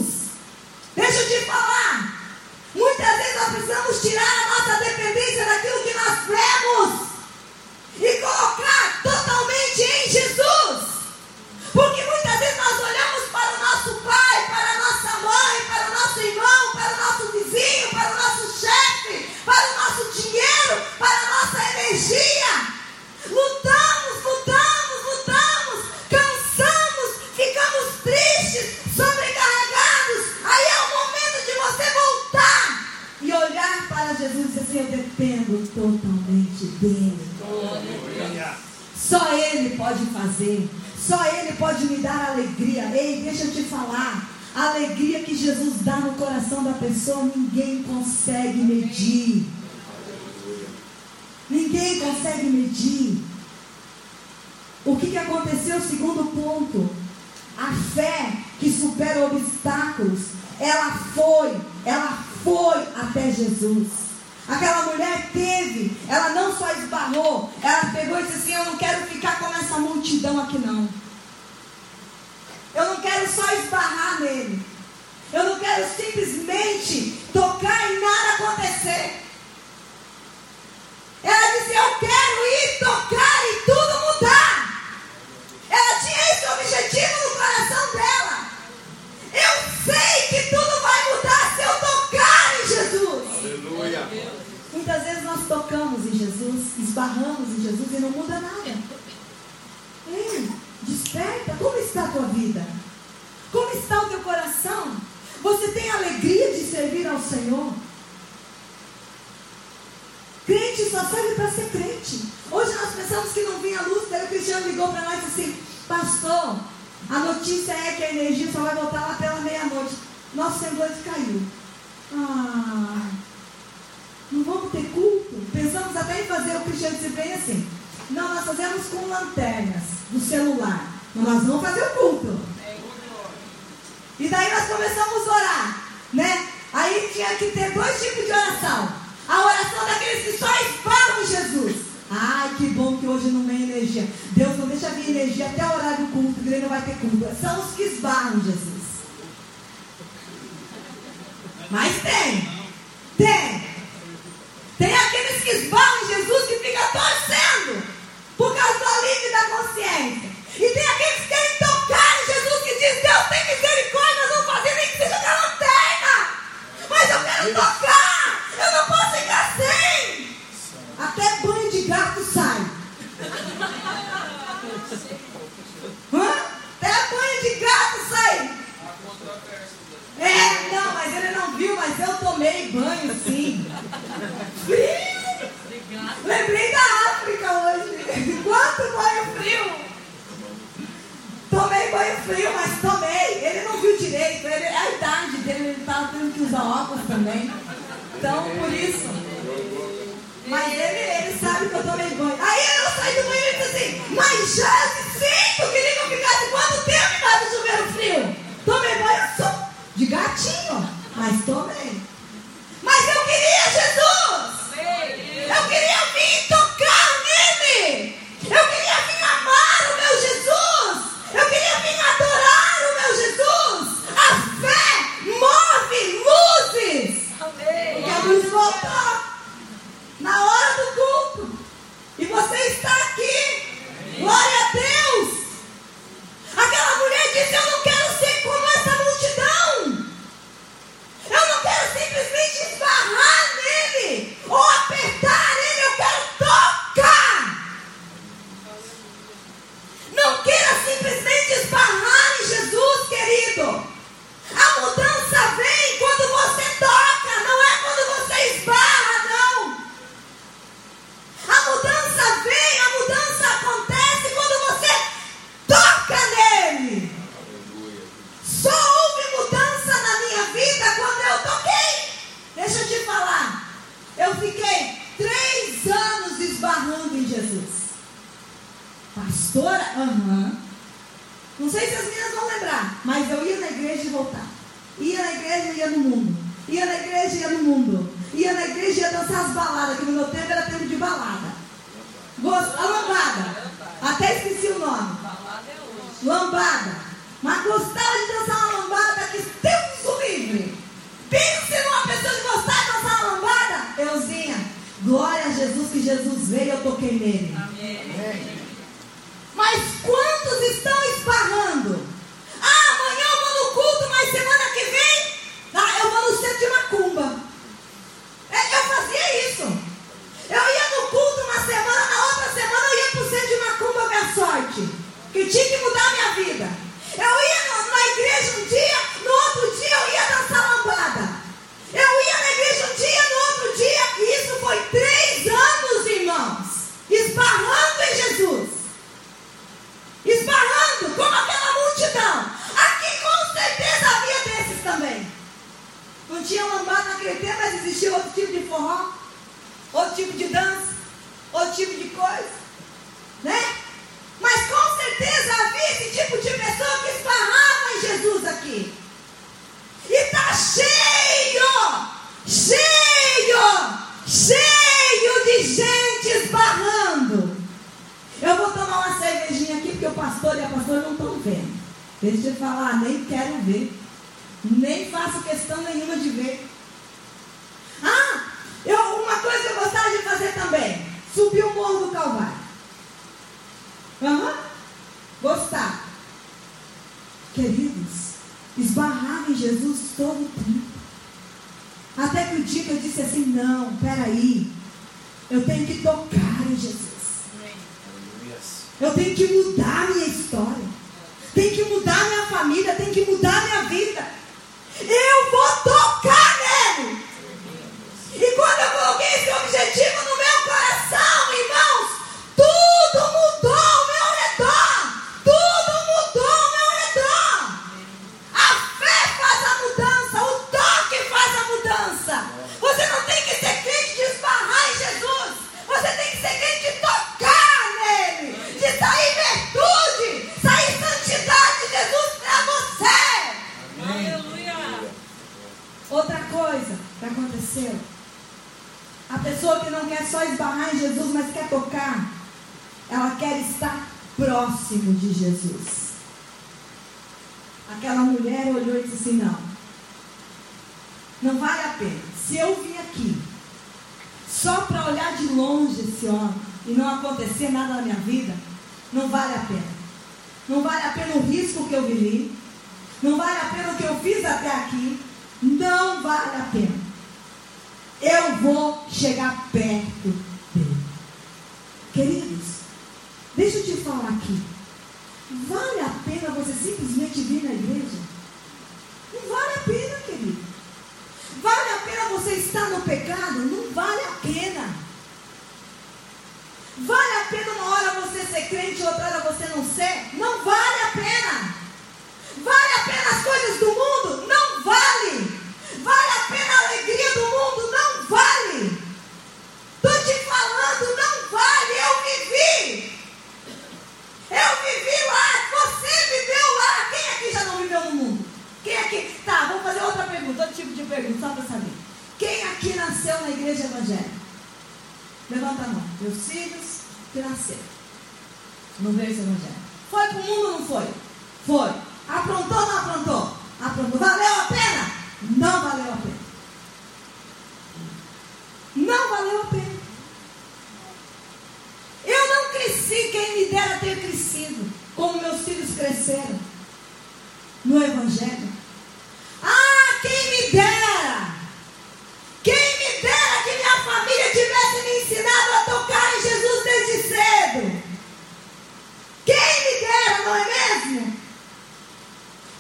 Dele. Só Ele pode fazer. Só Ele pode me dar alegria. Ei, deixa eu te falar. A alegria que Jesus dá no coração da pessoa, ninguém consegue medir. Ninguém consegue medir. O que, que aconteceu? Segundo ponto. A fé que supera obstáculos. Ela foi, ela foi até Jesus. Aquela mulher teve, ela não só esbarrou, ela pegou e disse assim: Eu não quero ficar com essa multidão aqui, não. Eu não quero só esbarrar nele. Eu não quero simplesmente tocar e nada acontecer. Ela disse: Eu quero ir tocar e tudo mudar. Ela tinha esse objetivo no coração dela. Eu sei que tudo tocamos em Jesus, esbarramos em Jesus e não muda nada. Ei, desperta. Como está a tua vida? Como está o teu coração? Você tem alegria de servir ao Senhor? Crente só serve para ser crente. Hoje nós pensamos que não vinha luz, daí o Cristiano ligou para nós e assim, pastor, a notícia é que a energia só vai voltar lá pela meia-noite. Nosso semblante caiu. Ah, não vamos ter culto? Pensamos até em fazer o Cristiano bem assim. Não, nós fazemos com lanternas do celular. Mas nós vamos fazer o culto. E daí nós começamos a orar, né? Aí tinha que ter dois tipos de oração. A oração daqueles que só esbarram em Jesus. Ai, que bom que hoje não vem energia. Deus não deixa vir energia até o horário do culto, que ele não vai ter culto. São os que esbarram Jesus. Mas. Tem. Tem aqueles que esbarram em Jesus que ficam torcendo por causa do alívio da consciência. E tem aqueles que querem tocar em Jesus que diz, Deus tem misericórdia, nós vamos fazer nem que seja da lanterna. Mas eu quero tocar. Eu não posso ficar sem. Até banho de gato sai. Hã? Até banho de gato sai. É, não, mas ele não viu, mas eu tomei banho sim. Frio! Lembrei da África hoje. Quanto banho frio! Tomei banho frio, mas tomei. Ele não viu direito. Ele, é a idade estava tendo que usar óculos também. Então, por isso. Mas ele, ele sabe que eu tomei banho. Aí eu saí do banho e disse assim, mas já sinto, queria que eu ficasse quanto tempo embaixo do chuveiro frio? Tomei banho só de gatinho, mas tomei. Mas eu queria Jesus! Eu queria vir tocar nele! Eu queria vir amar o meu Jesus! Eu queria vir adorar o meu Jesus! A fé move luzes! Porque a luz voltou na hora do culto. E você está aqui. Glória a pastora? Não sei se as meninas vão lembrar, mas eu ia na igreja e voltava. Ia na igreja e ia no mundo. Ia na igreja e ia no mundo. Ia na igreja e ia dançar as baladas, que no meu tempo era tempo de balada. Gost... A lambada. Até esqueci o nome. Lambada. Mas gostava de dançar uma lambada que Deus o livre. Pense numa pessoa que gostava de dançar uma lambada. Euzinha, glória a Jesus que Jesus veio, eu toquei nele. Amém. Mas quantos estão esparrando? Ah, amanhã eu vou no culto, mas semana que vem ah, eu vou no centro de macumba. É, eu fazia isso. Eu ia no culto uma semana, na outra semana eu ia para o centro de macumba ver sorte. Que tinha que mudar a minha vida. Eu ia na igreja um dia, no outro dia eu ia dançar lambada. Eu ia na igreja um dia, no outro dia, e isso foi três anos, irmãos, esbarrando em Jesus esbarrando como aquela multidão. Aqui com certeza havia desses também. Não tinha lambada naquele tempo, mas existia outro tipo de forró, outro tipo de dança, outro tipo de coisa. Né? Mas com certeza havia esse tipo de pessoa que esbarrava em Jesus aqui. E está cheio, cheio, cheio de gente esbarrando. Eu vou tomar uma cervejinha aqui porque o pastor e a pastora não estão vendo. Deixa eu falar, nem quero ver. Nem faço questão nenhuma de ver. Ah, eu, uma coisa que eu gostava de fazer também. Subir o morro do Calvário. Aham. Uhum. Gostar. Queridos, esbarrava em Jesus todo o tempo. Até que o dia que eu disse assim, não, peraí. Eu tenho que tocar em Jesus. Eu tenho que mudar a minha história. Tem que mudar a minha família, tem que mudar a minha vida. Eu vou tocar A pessoa que não quer só esbarrar em Jesus, mas quer tocar, ela quer estar próximo de Jesus. Aquela mulher olhou e disse assim: Não, não vale a pena. Se eu vim aqui só para olhar de longe esse homem e não acontecer nada na minha vida, não vale a pena. Não vale a pena o risco que eu vivi. Não vale a pena o que eu fiz até aqui. Não vale a pena. Eu vou chegar perto dele. Queridos, deixa eu te falar aqui. Vale a pena você simplesmente vir na igreja? Não vale a pena, querido. Vale a pena você estar no pecado? Não vale a pena. Vale a pena uma hora você ser crente e outra hora você não ser? Não vale a pena. Vale a pena as coisas do mundo? Não vale. Vale a pena a alegria do mundo? Vale. Estou te falando, não vale. Eu vivi. Eu vivi lá. Você viveu lá. Quem aqui já não viveu no mundo? Quem aqui? Tá, vou fazer outra pergunta, outro tipo de pergunta, só para saber. Quem aqui nasceu na igreja evangélica? Levanta a mão. Meus filhos que nasceram. Não veio esse evangelho. Foi o mundo ou não foi? Foi. Aprontou ou não aprontou? Aprontou. Valeu a pena? Não valeu a pena. Não valeu a pena. Eu não cresci, quem me dera ter crescido, como meus filhos cresceram no Evangelho. Ah, quem me dera! Quem me dera que minha família tivesse me ensinado a tocar em Jesus desde cedo. Quem me dera, não é mesmo?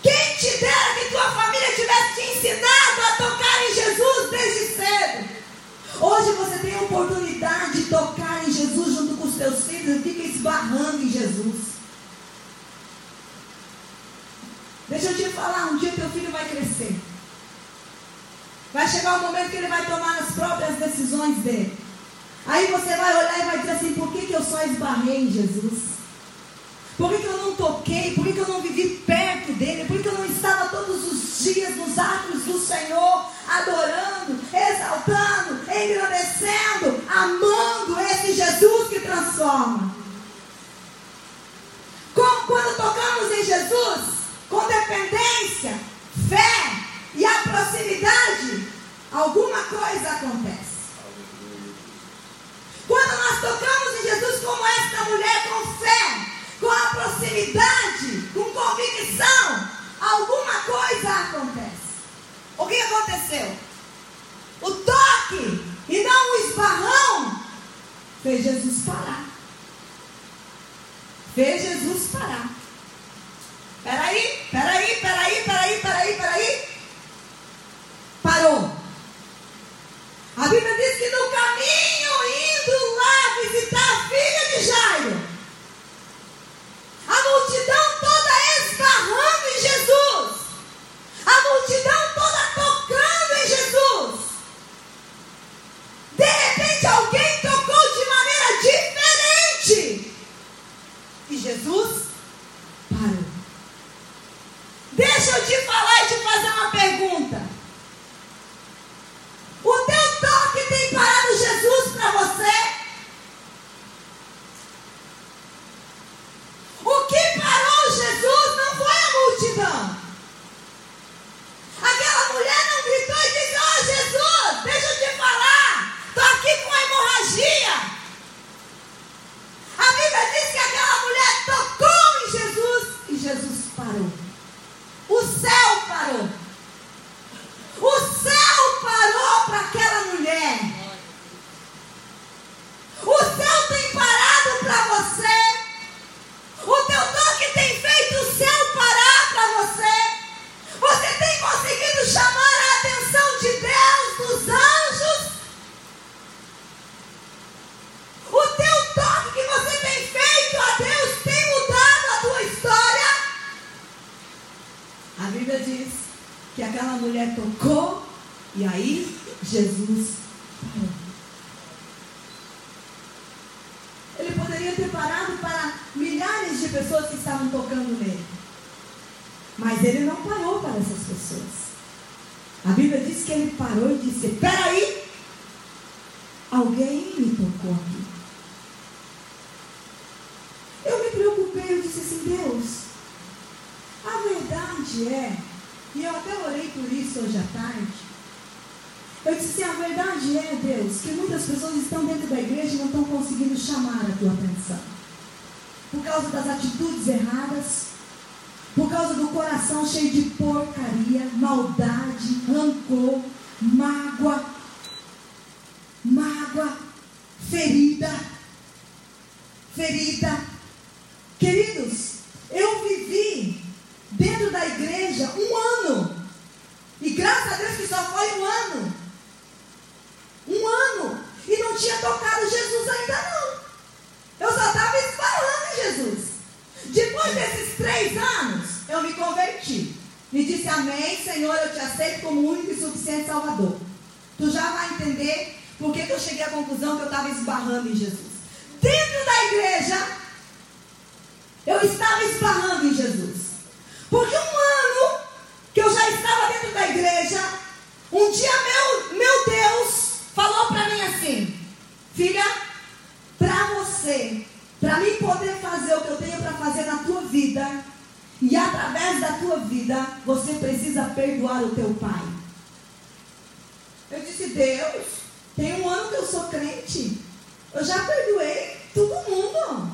Quem te dera que tua família tivesse te ensinado a tocar em Jesus desde cedo. Hoje você tem a oportunidade de tocar em Jesus junto com os teus filhos e fica esbarrando em Jesus. Deixa eu te falar, um dia teu filho vai crescer. Vai chegar o momento que ele vai tomar as próprias decisões dele. Aí você vai olhar e vai dizer assim: por que, que eu só esbarrei em Jesus? Por que, que eu não toquei? Por que, que eu não vivi perto dele? Por que, que eu não estava todos os dias nos atos do Senhor, adorando, exaltando, engrandecendo, amando esse Jesus que transforma? Quando tocamos em Jesus, com dependência, fé e a proximidade, alguma coisa acontece. Quando nós tocamos em Jesus como esta mulher com fé, com a proximidade, com convicção, alguma coisa acontece. O que aconteceu? O toque e não o esbarrão fez Jesus parar. Fez Jesus parar. Peraí, peraí, peraí, peraí, peraí, peraí. Parou. A Bíblia diz que no caminho, indo lá visitar a filha de Jairo, a multidão toda esbarrando em Jesus, a multidão toda tocando em Jesus. De repente, alguém tocou de maneira diferente e Jesus parou. Deixa eu te falar e te fazer uma pergunta. O teu toque tem parado Jesus para você? O que parou Jesus não foi a multidão. Aquela mulher não gritou e disse: Ó Jesus, deixa eu te falar, estou aqui com hemorragia. A Bíblia diz que aquela mulher tocou em Jesus e Jesus parou. O céu parou. O céu parou para aquela mulher. O céu tem parado para você. O teu toque tem feito o céu parar para você. Você tem conseguido chamar a atenção de Deus, dos anjos. O teu Bíblia diz que aquela mulher tocou e aí Jesus parou. Ele poderia ter parado para milhares de pessoas que estavam tocando nele. Mas ele não parou para essas pessoas. A Bíblia diz que ele parou e disse: Peraí, alguém me tocou aqui. Eu me preocupei, eu disse assim: Deus, a verdade é, e eu até orei por isso hoje à tarde. Eu disse a verdade é, Deus, que muitas pessoas estão dentro da igreja e não estão conseguindo chamar a tua atenção. Por causa das atitudes erradas, por causa do coração cheio de porcaria, maldade, rancor, mágoa, mágoa, ferida, ferida. Queridos, eu vivi dentro da igreja um ano. E graças a Deus que só foi um ano. Um ano. E não tinha tocado Jesus ainda não. Eu só estava esbarrando em Jesus. Depois desses três anos, eu me converti. E disse, amém, Senhor, eu te aceito como único e suficiente Salvador. Tu já vai entender por que, eu cheguei à conclusão que eu estava esbarrando em Jesus. Dentro da igreja, eu estava esbarrando em Jesus. Porque um ano que eu já estava dentro da igreja, um dia meu, meu Deus falou para mim assim: Filha, para você, para mim poder fazer o que eu tenho para fazer na tua vida, e através da tua vida, você perdoar o teu pai. Eu disse: Deus, tem um ano que eu sou crente, eu já perdoei todo mundo.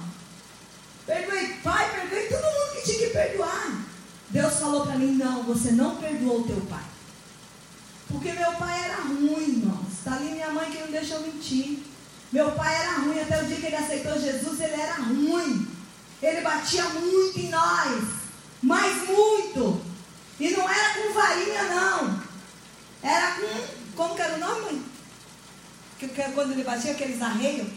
Perdoei pai, perdoei todo mundo que tinha que perdoar. Deus falou para mim: não, você não perdoou o teu pai. Porque meu pai era ruim, irmãos. Está ali minha mãe que não deixa eu mentir. Meu pai era ruim, até o dia que ele aceitou Jesus, ele era ruim. Ele batia muito em nós, mas muito. E não era com varinha, não. Era com, como que era o nome, mãe? Que, batia aqueles arreios?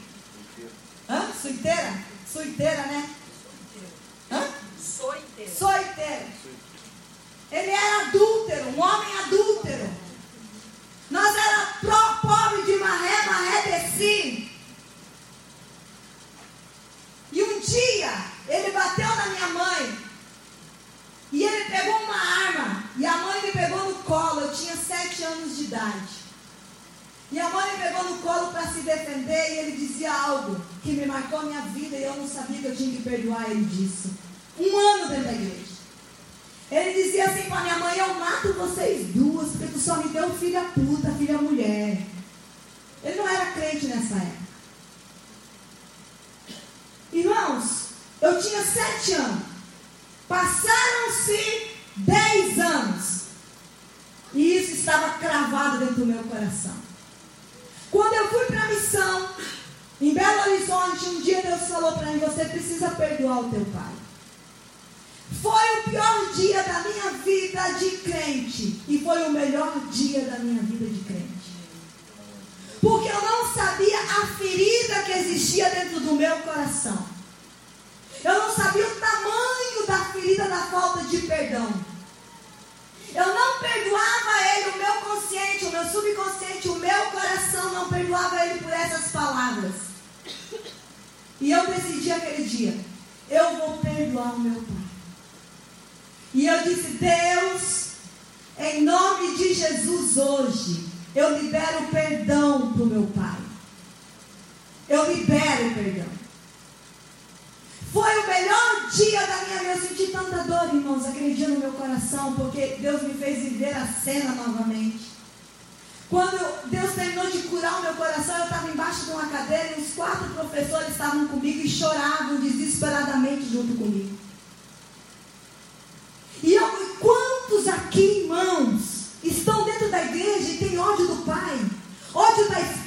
Ódio da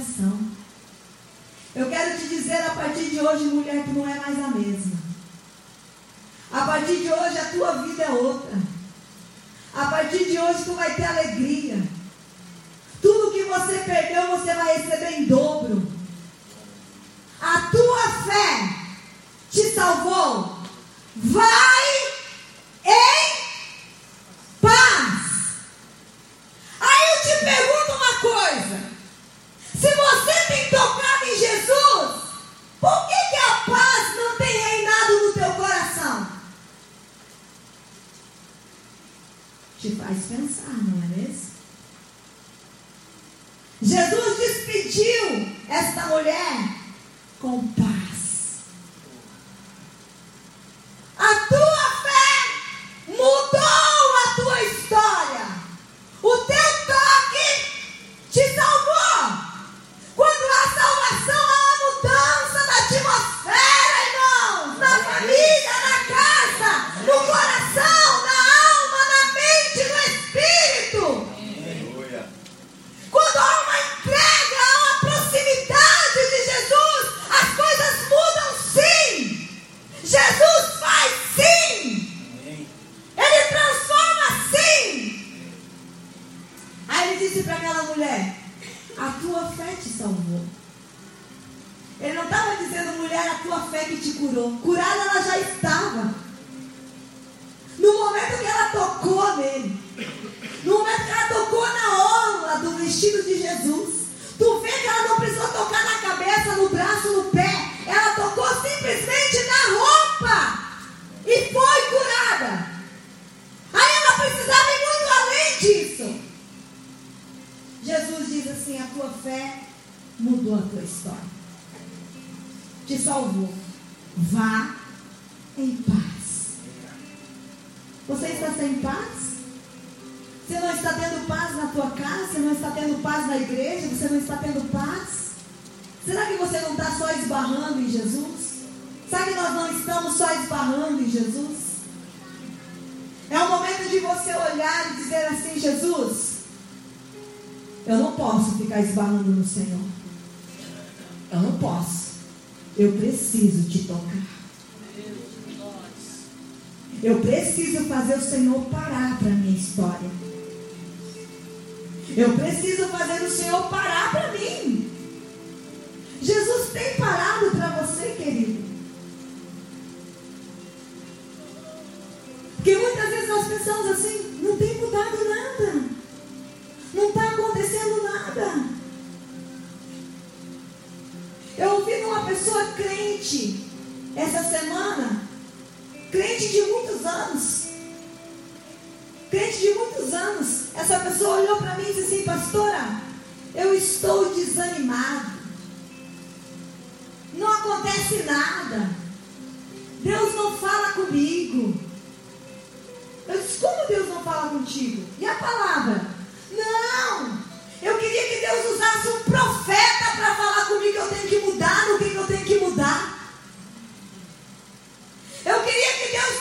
coração. Eu quero te dizer a partir de hoje, mulher, que não é mais a mesma. A partir de hoje a tua vida é outra. A partir de hoje tu vai ter alegria. Tudo que você perdeu, você vai receber em dobro. A tua fé te salvou. Vai! Als ganz anderes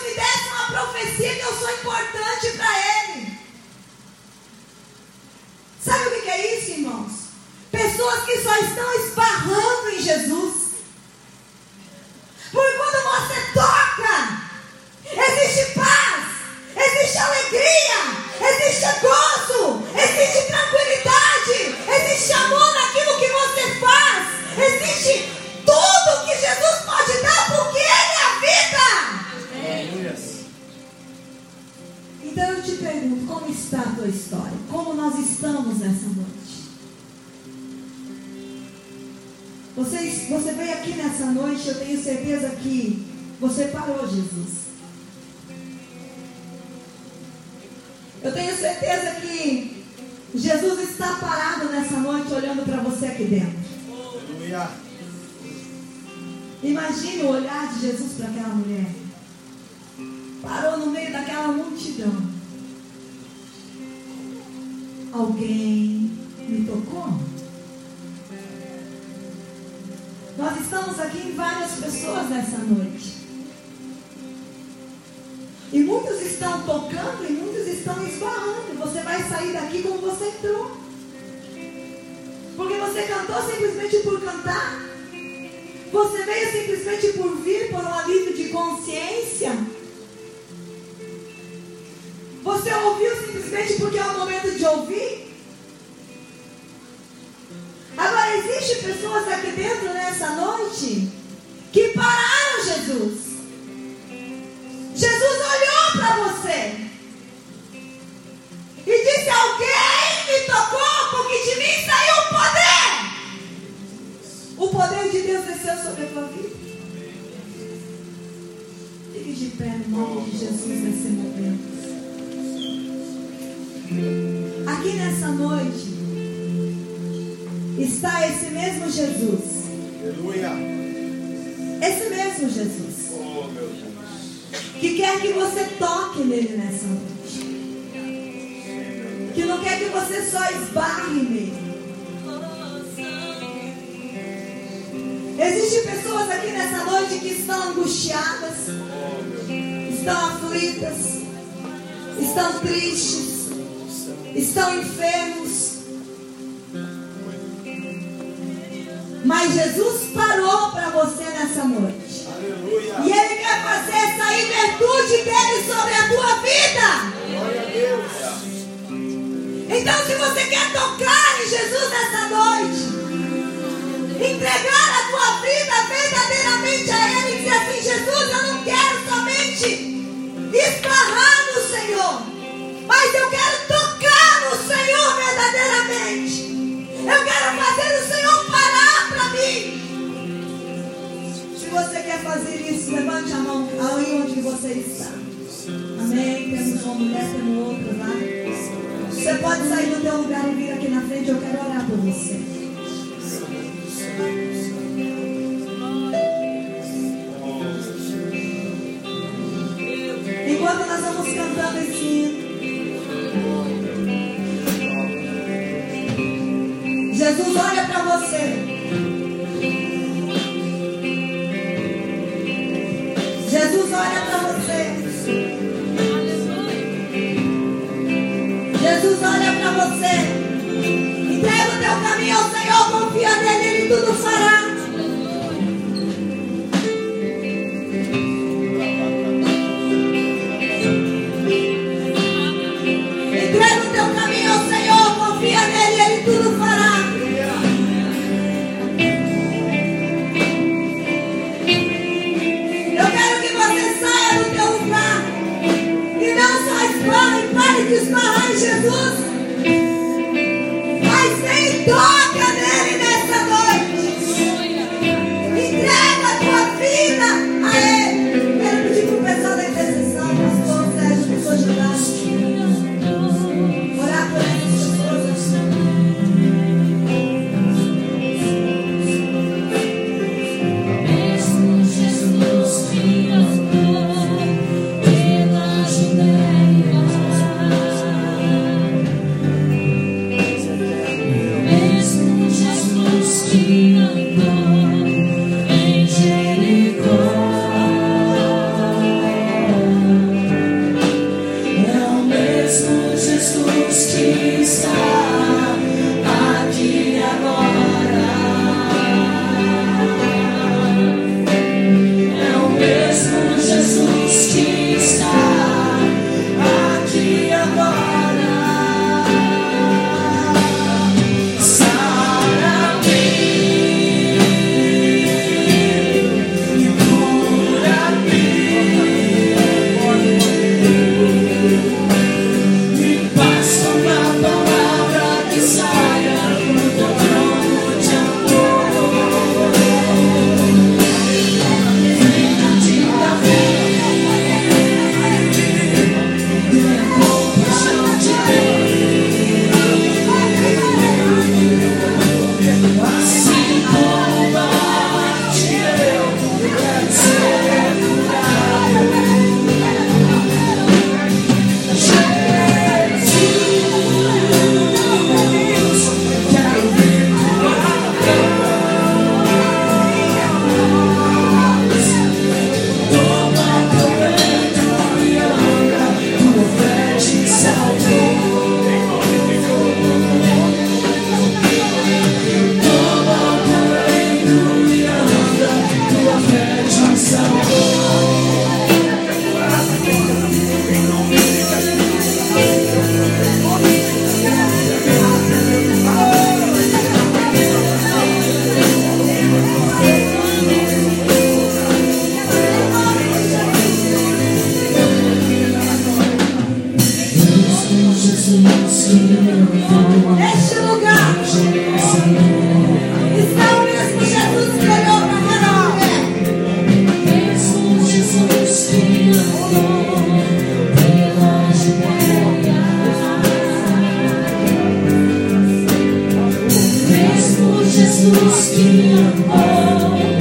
Me desse uma profecia que eu sou importante para Ele. Sabe o que é isso, irmãos? Pessoas que só estão esbarrando em Jesus. falou, Jesus. Eu tenho certeza que Jesus está parado nessa noite olhando para você aqui dentro. Aleluia. Imagine o olhar de Jesus para aquela mulher. Porque é o momento de ouvir. mesmo Jesus que amou.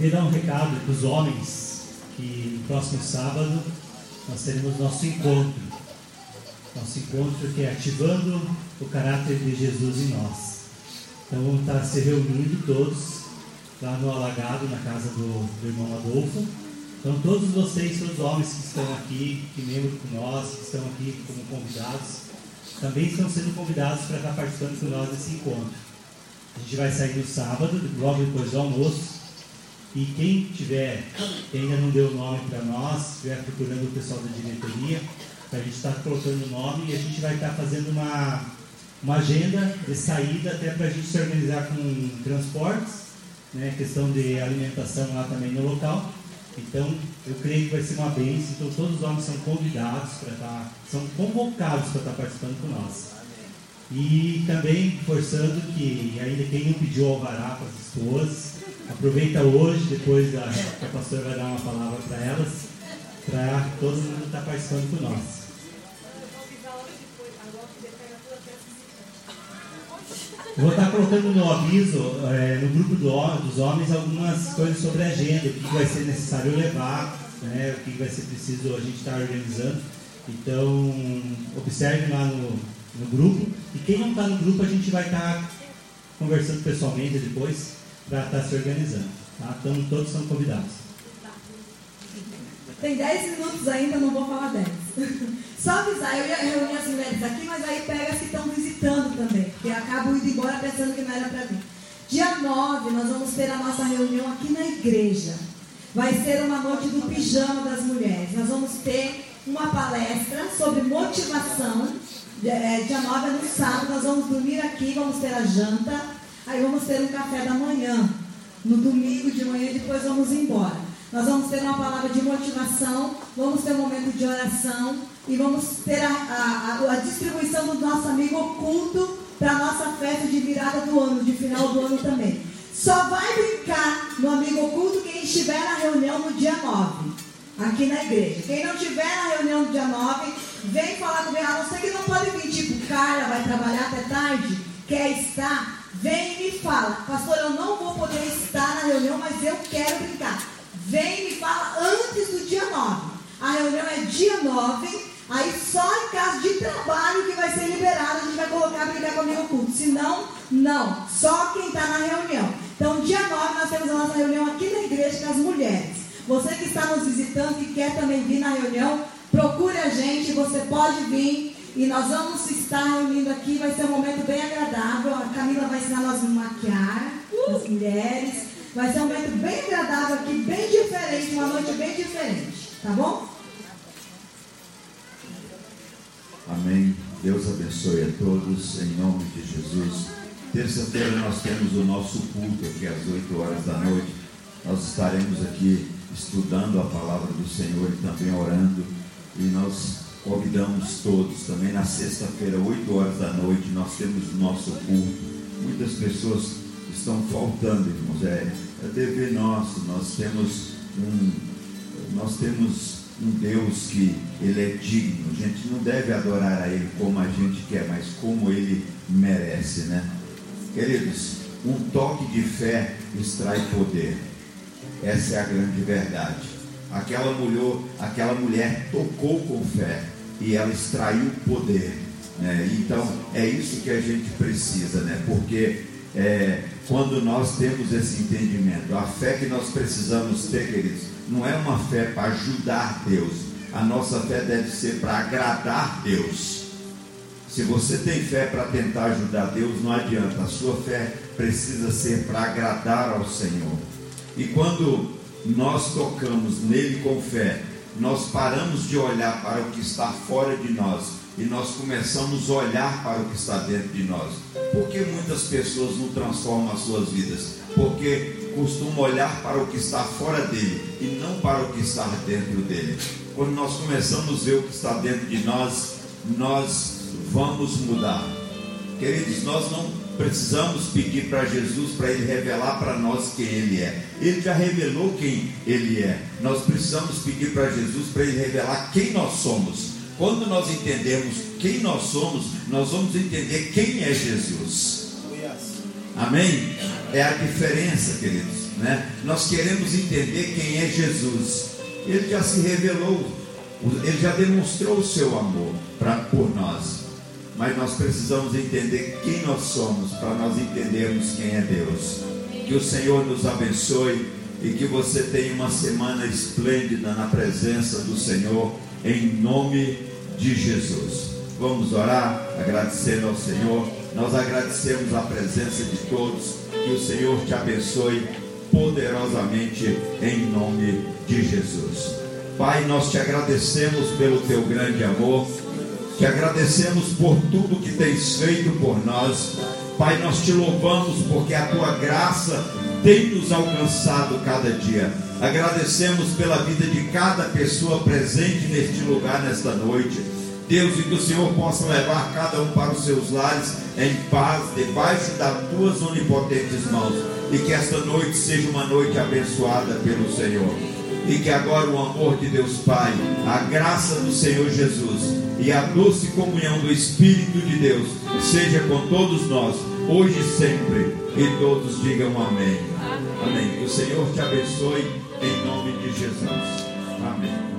Queria dar um recado para os homens que no próximo sábado nós teremos nosso encontro. Nosso encontro que é ativando o caráter de Jesus em nós. Então vamos estar se reunindo todos lá no Alagado, na casa do, do irmão Adolfo. Então todos vocês, todos os homens que estão aqui, que membro com nós, que estão aqui como convidados, também estão sendo convidados para estar participando com nós desse encontro. A gente vai sair no sábado, logo depois do almoço, e quem tiver, quem ainda não deu o nome para nós, estiver procurando o pessoal da diretoria, a gente está colocando o nome e a gente vai estar tá fazendo uma, uma agenda de saída até para a gente se organizar com transportes, né, questão de alimentação lá também no local. Então, eu creio que vai ser uma bênção. Então, todos os homens são convidados para estar, tá, são convocados para estar tá participando com nós. E também forçando que, ainda quem não pediu alvará para as esposas, aproveita hoje, depois da, que a pastora vai dar uma palavra para elas, para todo mundo estar participando com nós. Vou estar colocando no aviso, é, no grupo do, dos homens, algumas coisas sobre a agenda, o que vai ser necessário levar, né, o que vai ser preciso a gente estar organizando. Então, observe lá no, no grupo. E quem não está no grupo, a gente vai estar conversando pessoalmente depois para estar se organizando. Tá? Então, todos são convidados. Tem 10 minutos ainda, não vou falar 10. Só avisar, eu ia reunir as mulheres aqui, mas aí pega as que estão visitando também, porque acabo indo embora pensando que não era para mim. Dia 9, nós vamos ter a nossa reunião aqui na igreja. Vai ser uma noite do pijama das mulheres. Nós vamos ter uma palestra sobre motivação. É, dia 9 é no sábado, nós vamos dormir aqui, vamos ter a janta, aí vamos ter um café da manhã. No domingo de manhã, depois vamos embora. Nós vamos ter uma palavra de motivação, vamos ter um momento de oração e vamos ter a, a, a distribuição do nosso amigo oculto para a nossa festa de virada do ano, de final do ano também. Só vai brincar no amigo oculto quem estiver na reunião no dia 9, aqui na igreja. Quem não estiver na reunião no dia 9, vem falar comigo. A não que não pode vir, tipo, Carla vai trabalhar até tarde, quer estar, vem e me fala. Pastor, eu não vou poder estar na reunião, mas eu quero brincar. Vem e me fala antes do dia 9. A reunião é dia 9. Aí só em caso de trabalho que vai ser liberado, a gente vai colocar brincar comigo culto. Se não, não. Só quem está na reunião. Então, dia 9 nós temos a nossa reunião aqui na igreja com as mulheres. Você que está nos visitando e quer também vir na reunião, procure a gente, você pode vir. E nós vamos estar reunindo aqui, vai ser um momento bem agradável. A Camila vai ensinar nós a maquiar, as mulheres. Vai ser um momento bem agradável aqui, bem diferente, uma noite bem diferente. Tá bom? Amém. Deus abençoe a todos, em nome de Jesus. Terça-feira nós temos o nosso culto aqui às 8 horas da noite. Nós estaremos aqui estudando a palavra do Senhor e também orando. E nós convidamos todos também na sexta-feira, 8 horas da noite, nós temos nosso culto. Muitas pessoas estão faltando, irmãos. É, é dever nosso. Nós temos um, nós temos um Deus que ele é digno. A gente não deve adorar a Ele como a gente quer, mas como Ele merece, né? Queridos, um toque de fé extrai poder. Essa é a grande verdade. Aquela mulher, aquela mulher tocou com fé e ela extraiu poder. Né? Então é isso que a gente precisa, né? Porque é, quando nós temos esse entendimento. A fé que nós precisamos ter, queridos, não é uma fé para ajudar Deus. A nossa fé deve ser para agradar Deus. Se você tem fé para tentar ajudar Deus, não adianta. A sua fé precisa ser para agradar ao Senhor. E quando nós tocamos nele com fé, nós paramos de olhar para o que está fora de nós e nós começamos a olhar para o que está dentro de nós. Por que muitas pessoas não transformam as suas vidas? Porque costumam olhar para o que está fora dele e não para o que está dentro dele. Quando nós começamos a ver o que está dentro de nós, nós vamos mudar. Queridos, nós não precisamos pedir para Jesus para ele revelar para nós quem ele é. Ele já revelou quem ele é. Nós precisamos pedir para Jesus para ele revelar quem nós somos. Quando nós entendemos quem nós somos, nós vamos entender quem é Jesus. Amém? É a diferença, queridos. Né? Nós queremos entender quem é Jesus. Ele já se revelou, ele já demonstrou o seu amor pra, por nós. Mas nós precisamos entender quem nós somos para nós entendermos quem é Deus. Que o Senhor nos abençoe e que você tenha uma semana esplêndida na presença do Senhor, em nome de Jesus. Vamos orar agradecendo ao Senhor. Nós agradecemos a presença de todos. Que o Senhor te abençoe poderosamente em nome de Jesus. Pai, nós te agradecemos pelo teu grande amor. Te agradecemos por tudo que tens feito por nós. Pai, nós te louvamos porque a tua graça tem nos alcançado cada dia. Agradecemos pela vida de cada pessoa presente neste lugar nesta noite. Deus, e que o Senhor possa levar cada um para os seus lares em paz, debaixo das tuas onipotentes mãos. E que esta noite seja uma noite abençoada pelo Senhor. E que agora o amor de Deus Pai, a graça do Senhor Jesus e a doce comunhão do Espírito de Deus seja com todos nós, hoje e sempre. E todos digam amém. Amém. amém. Que o Senhor te abençoe em nome de Jesus. Amém.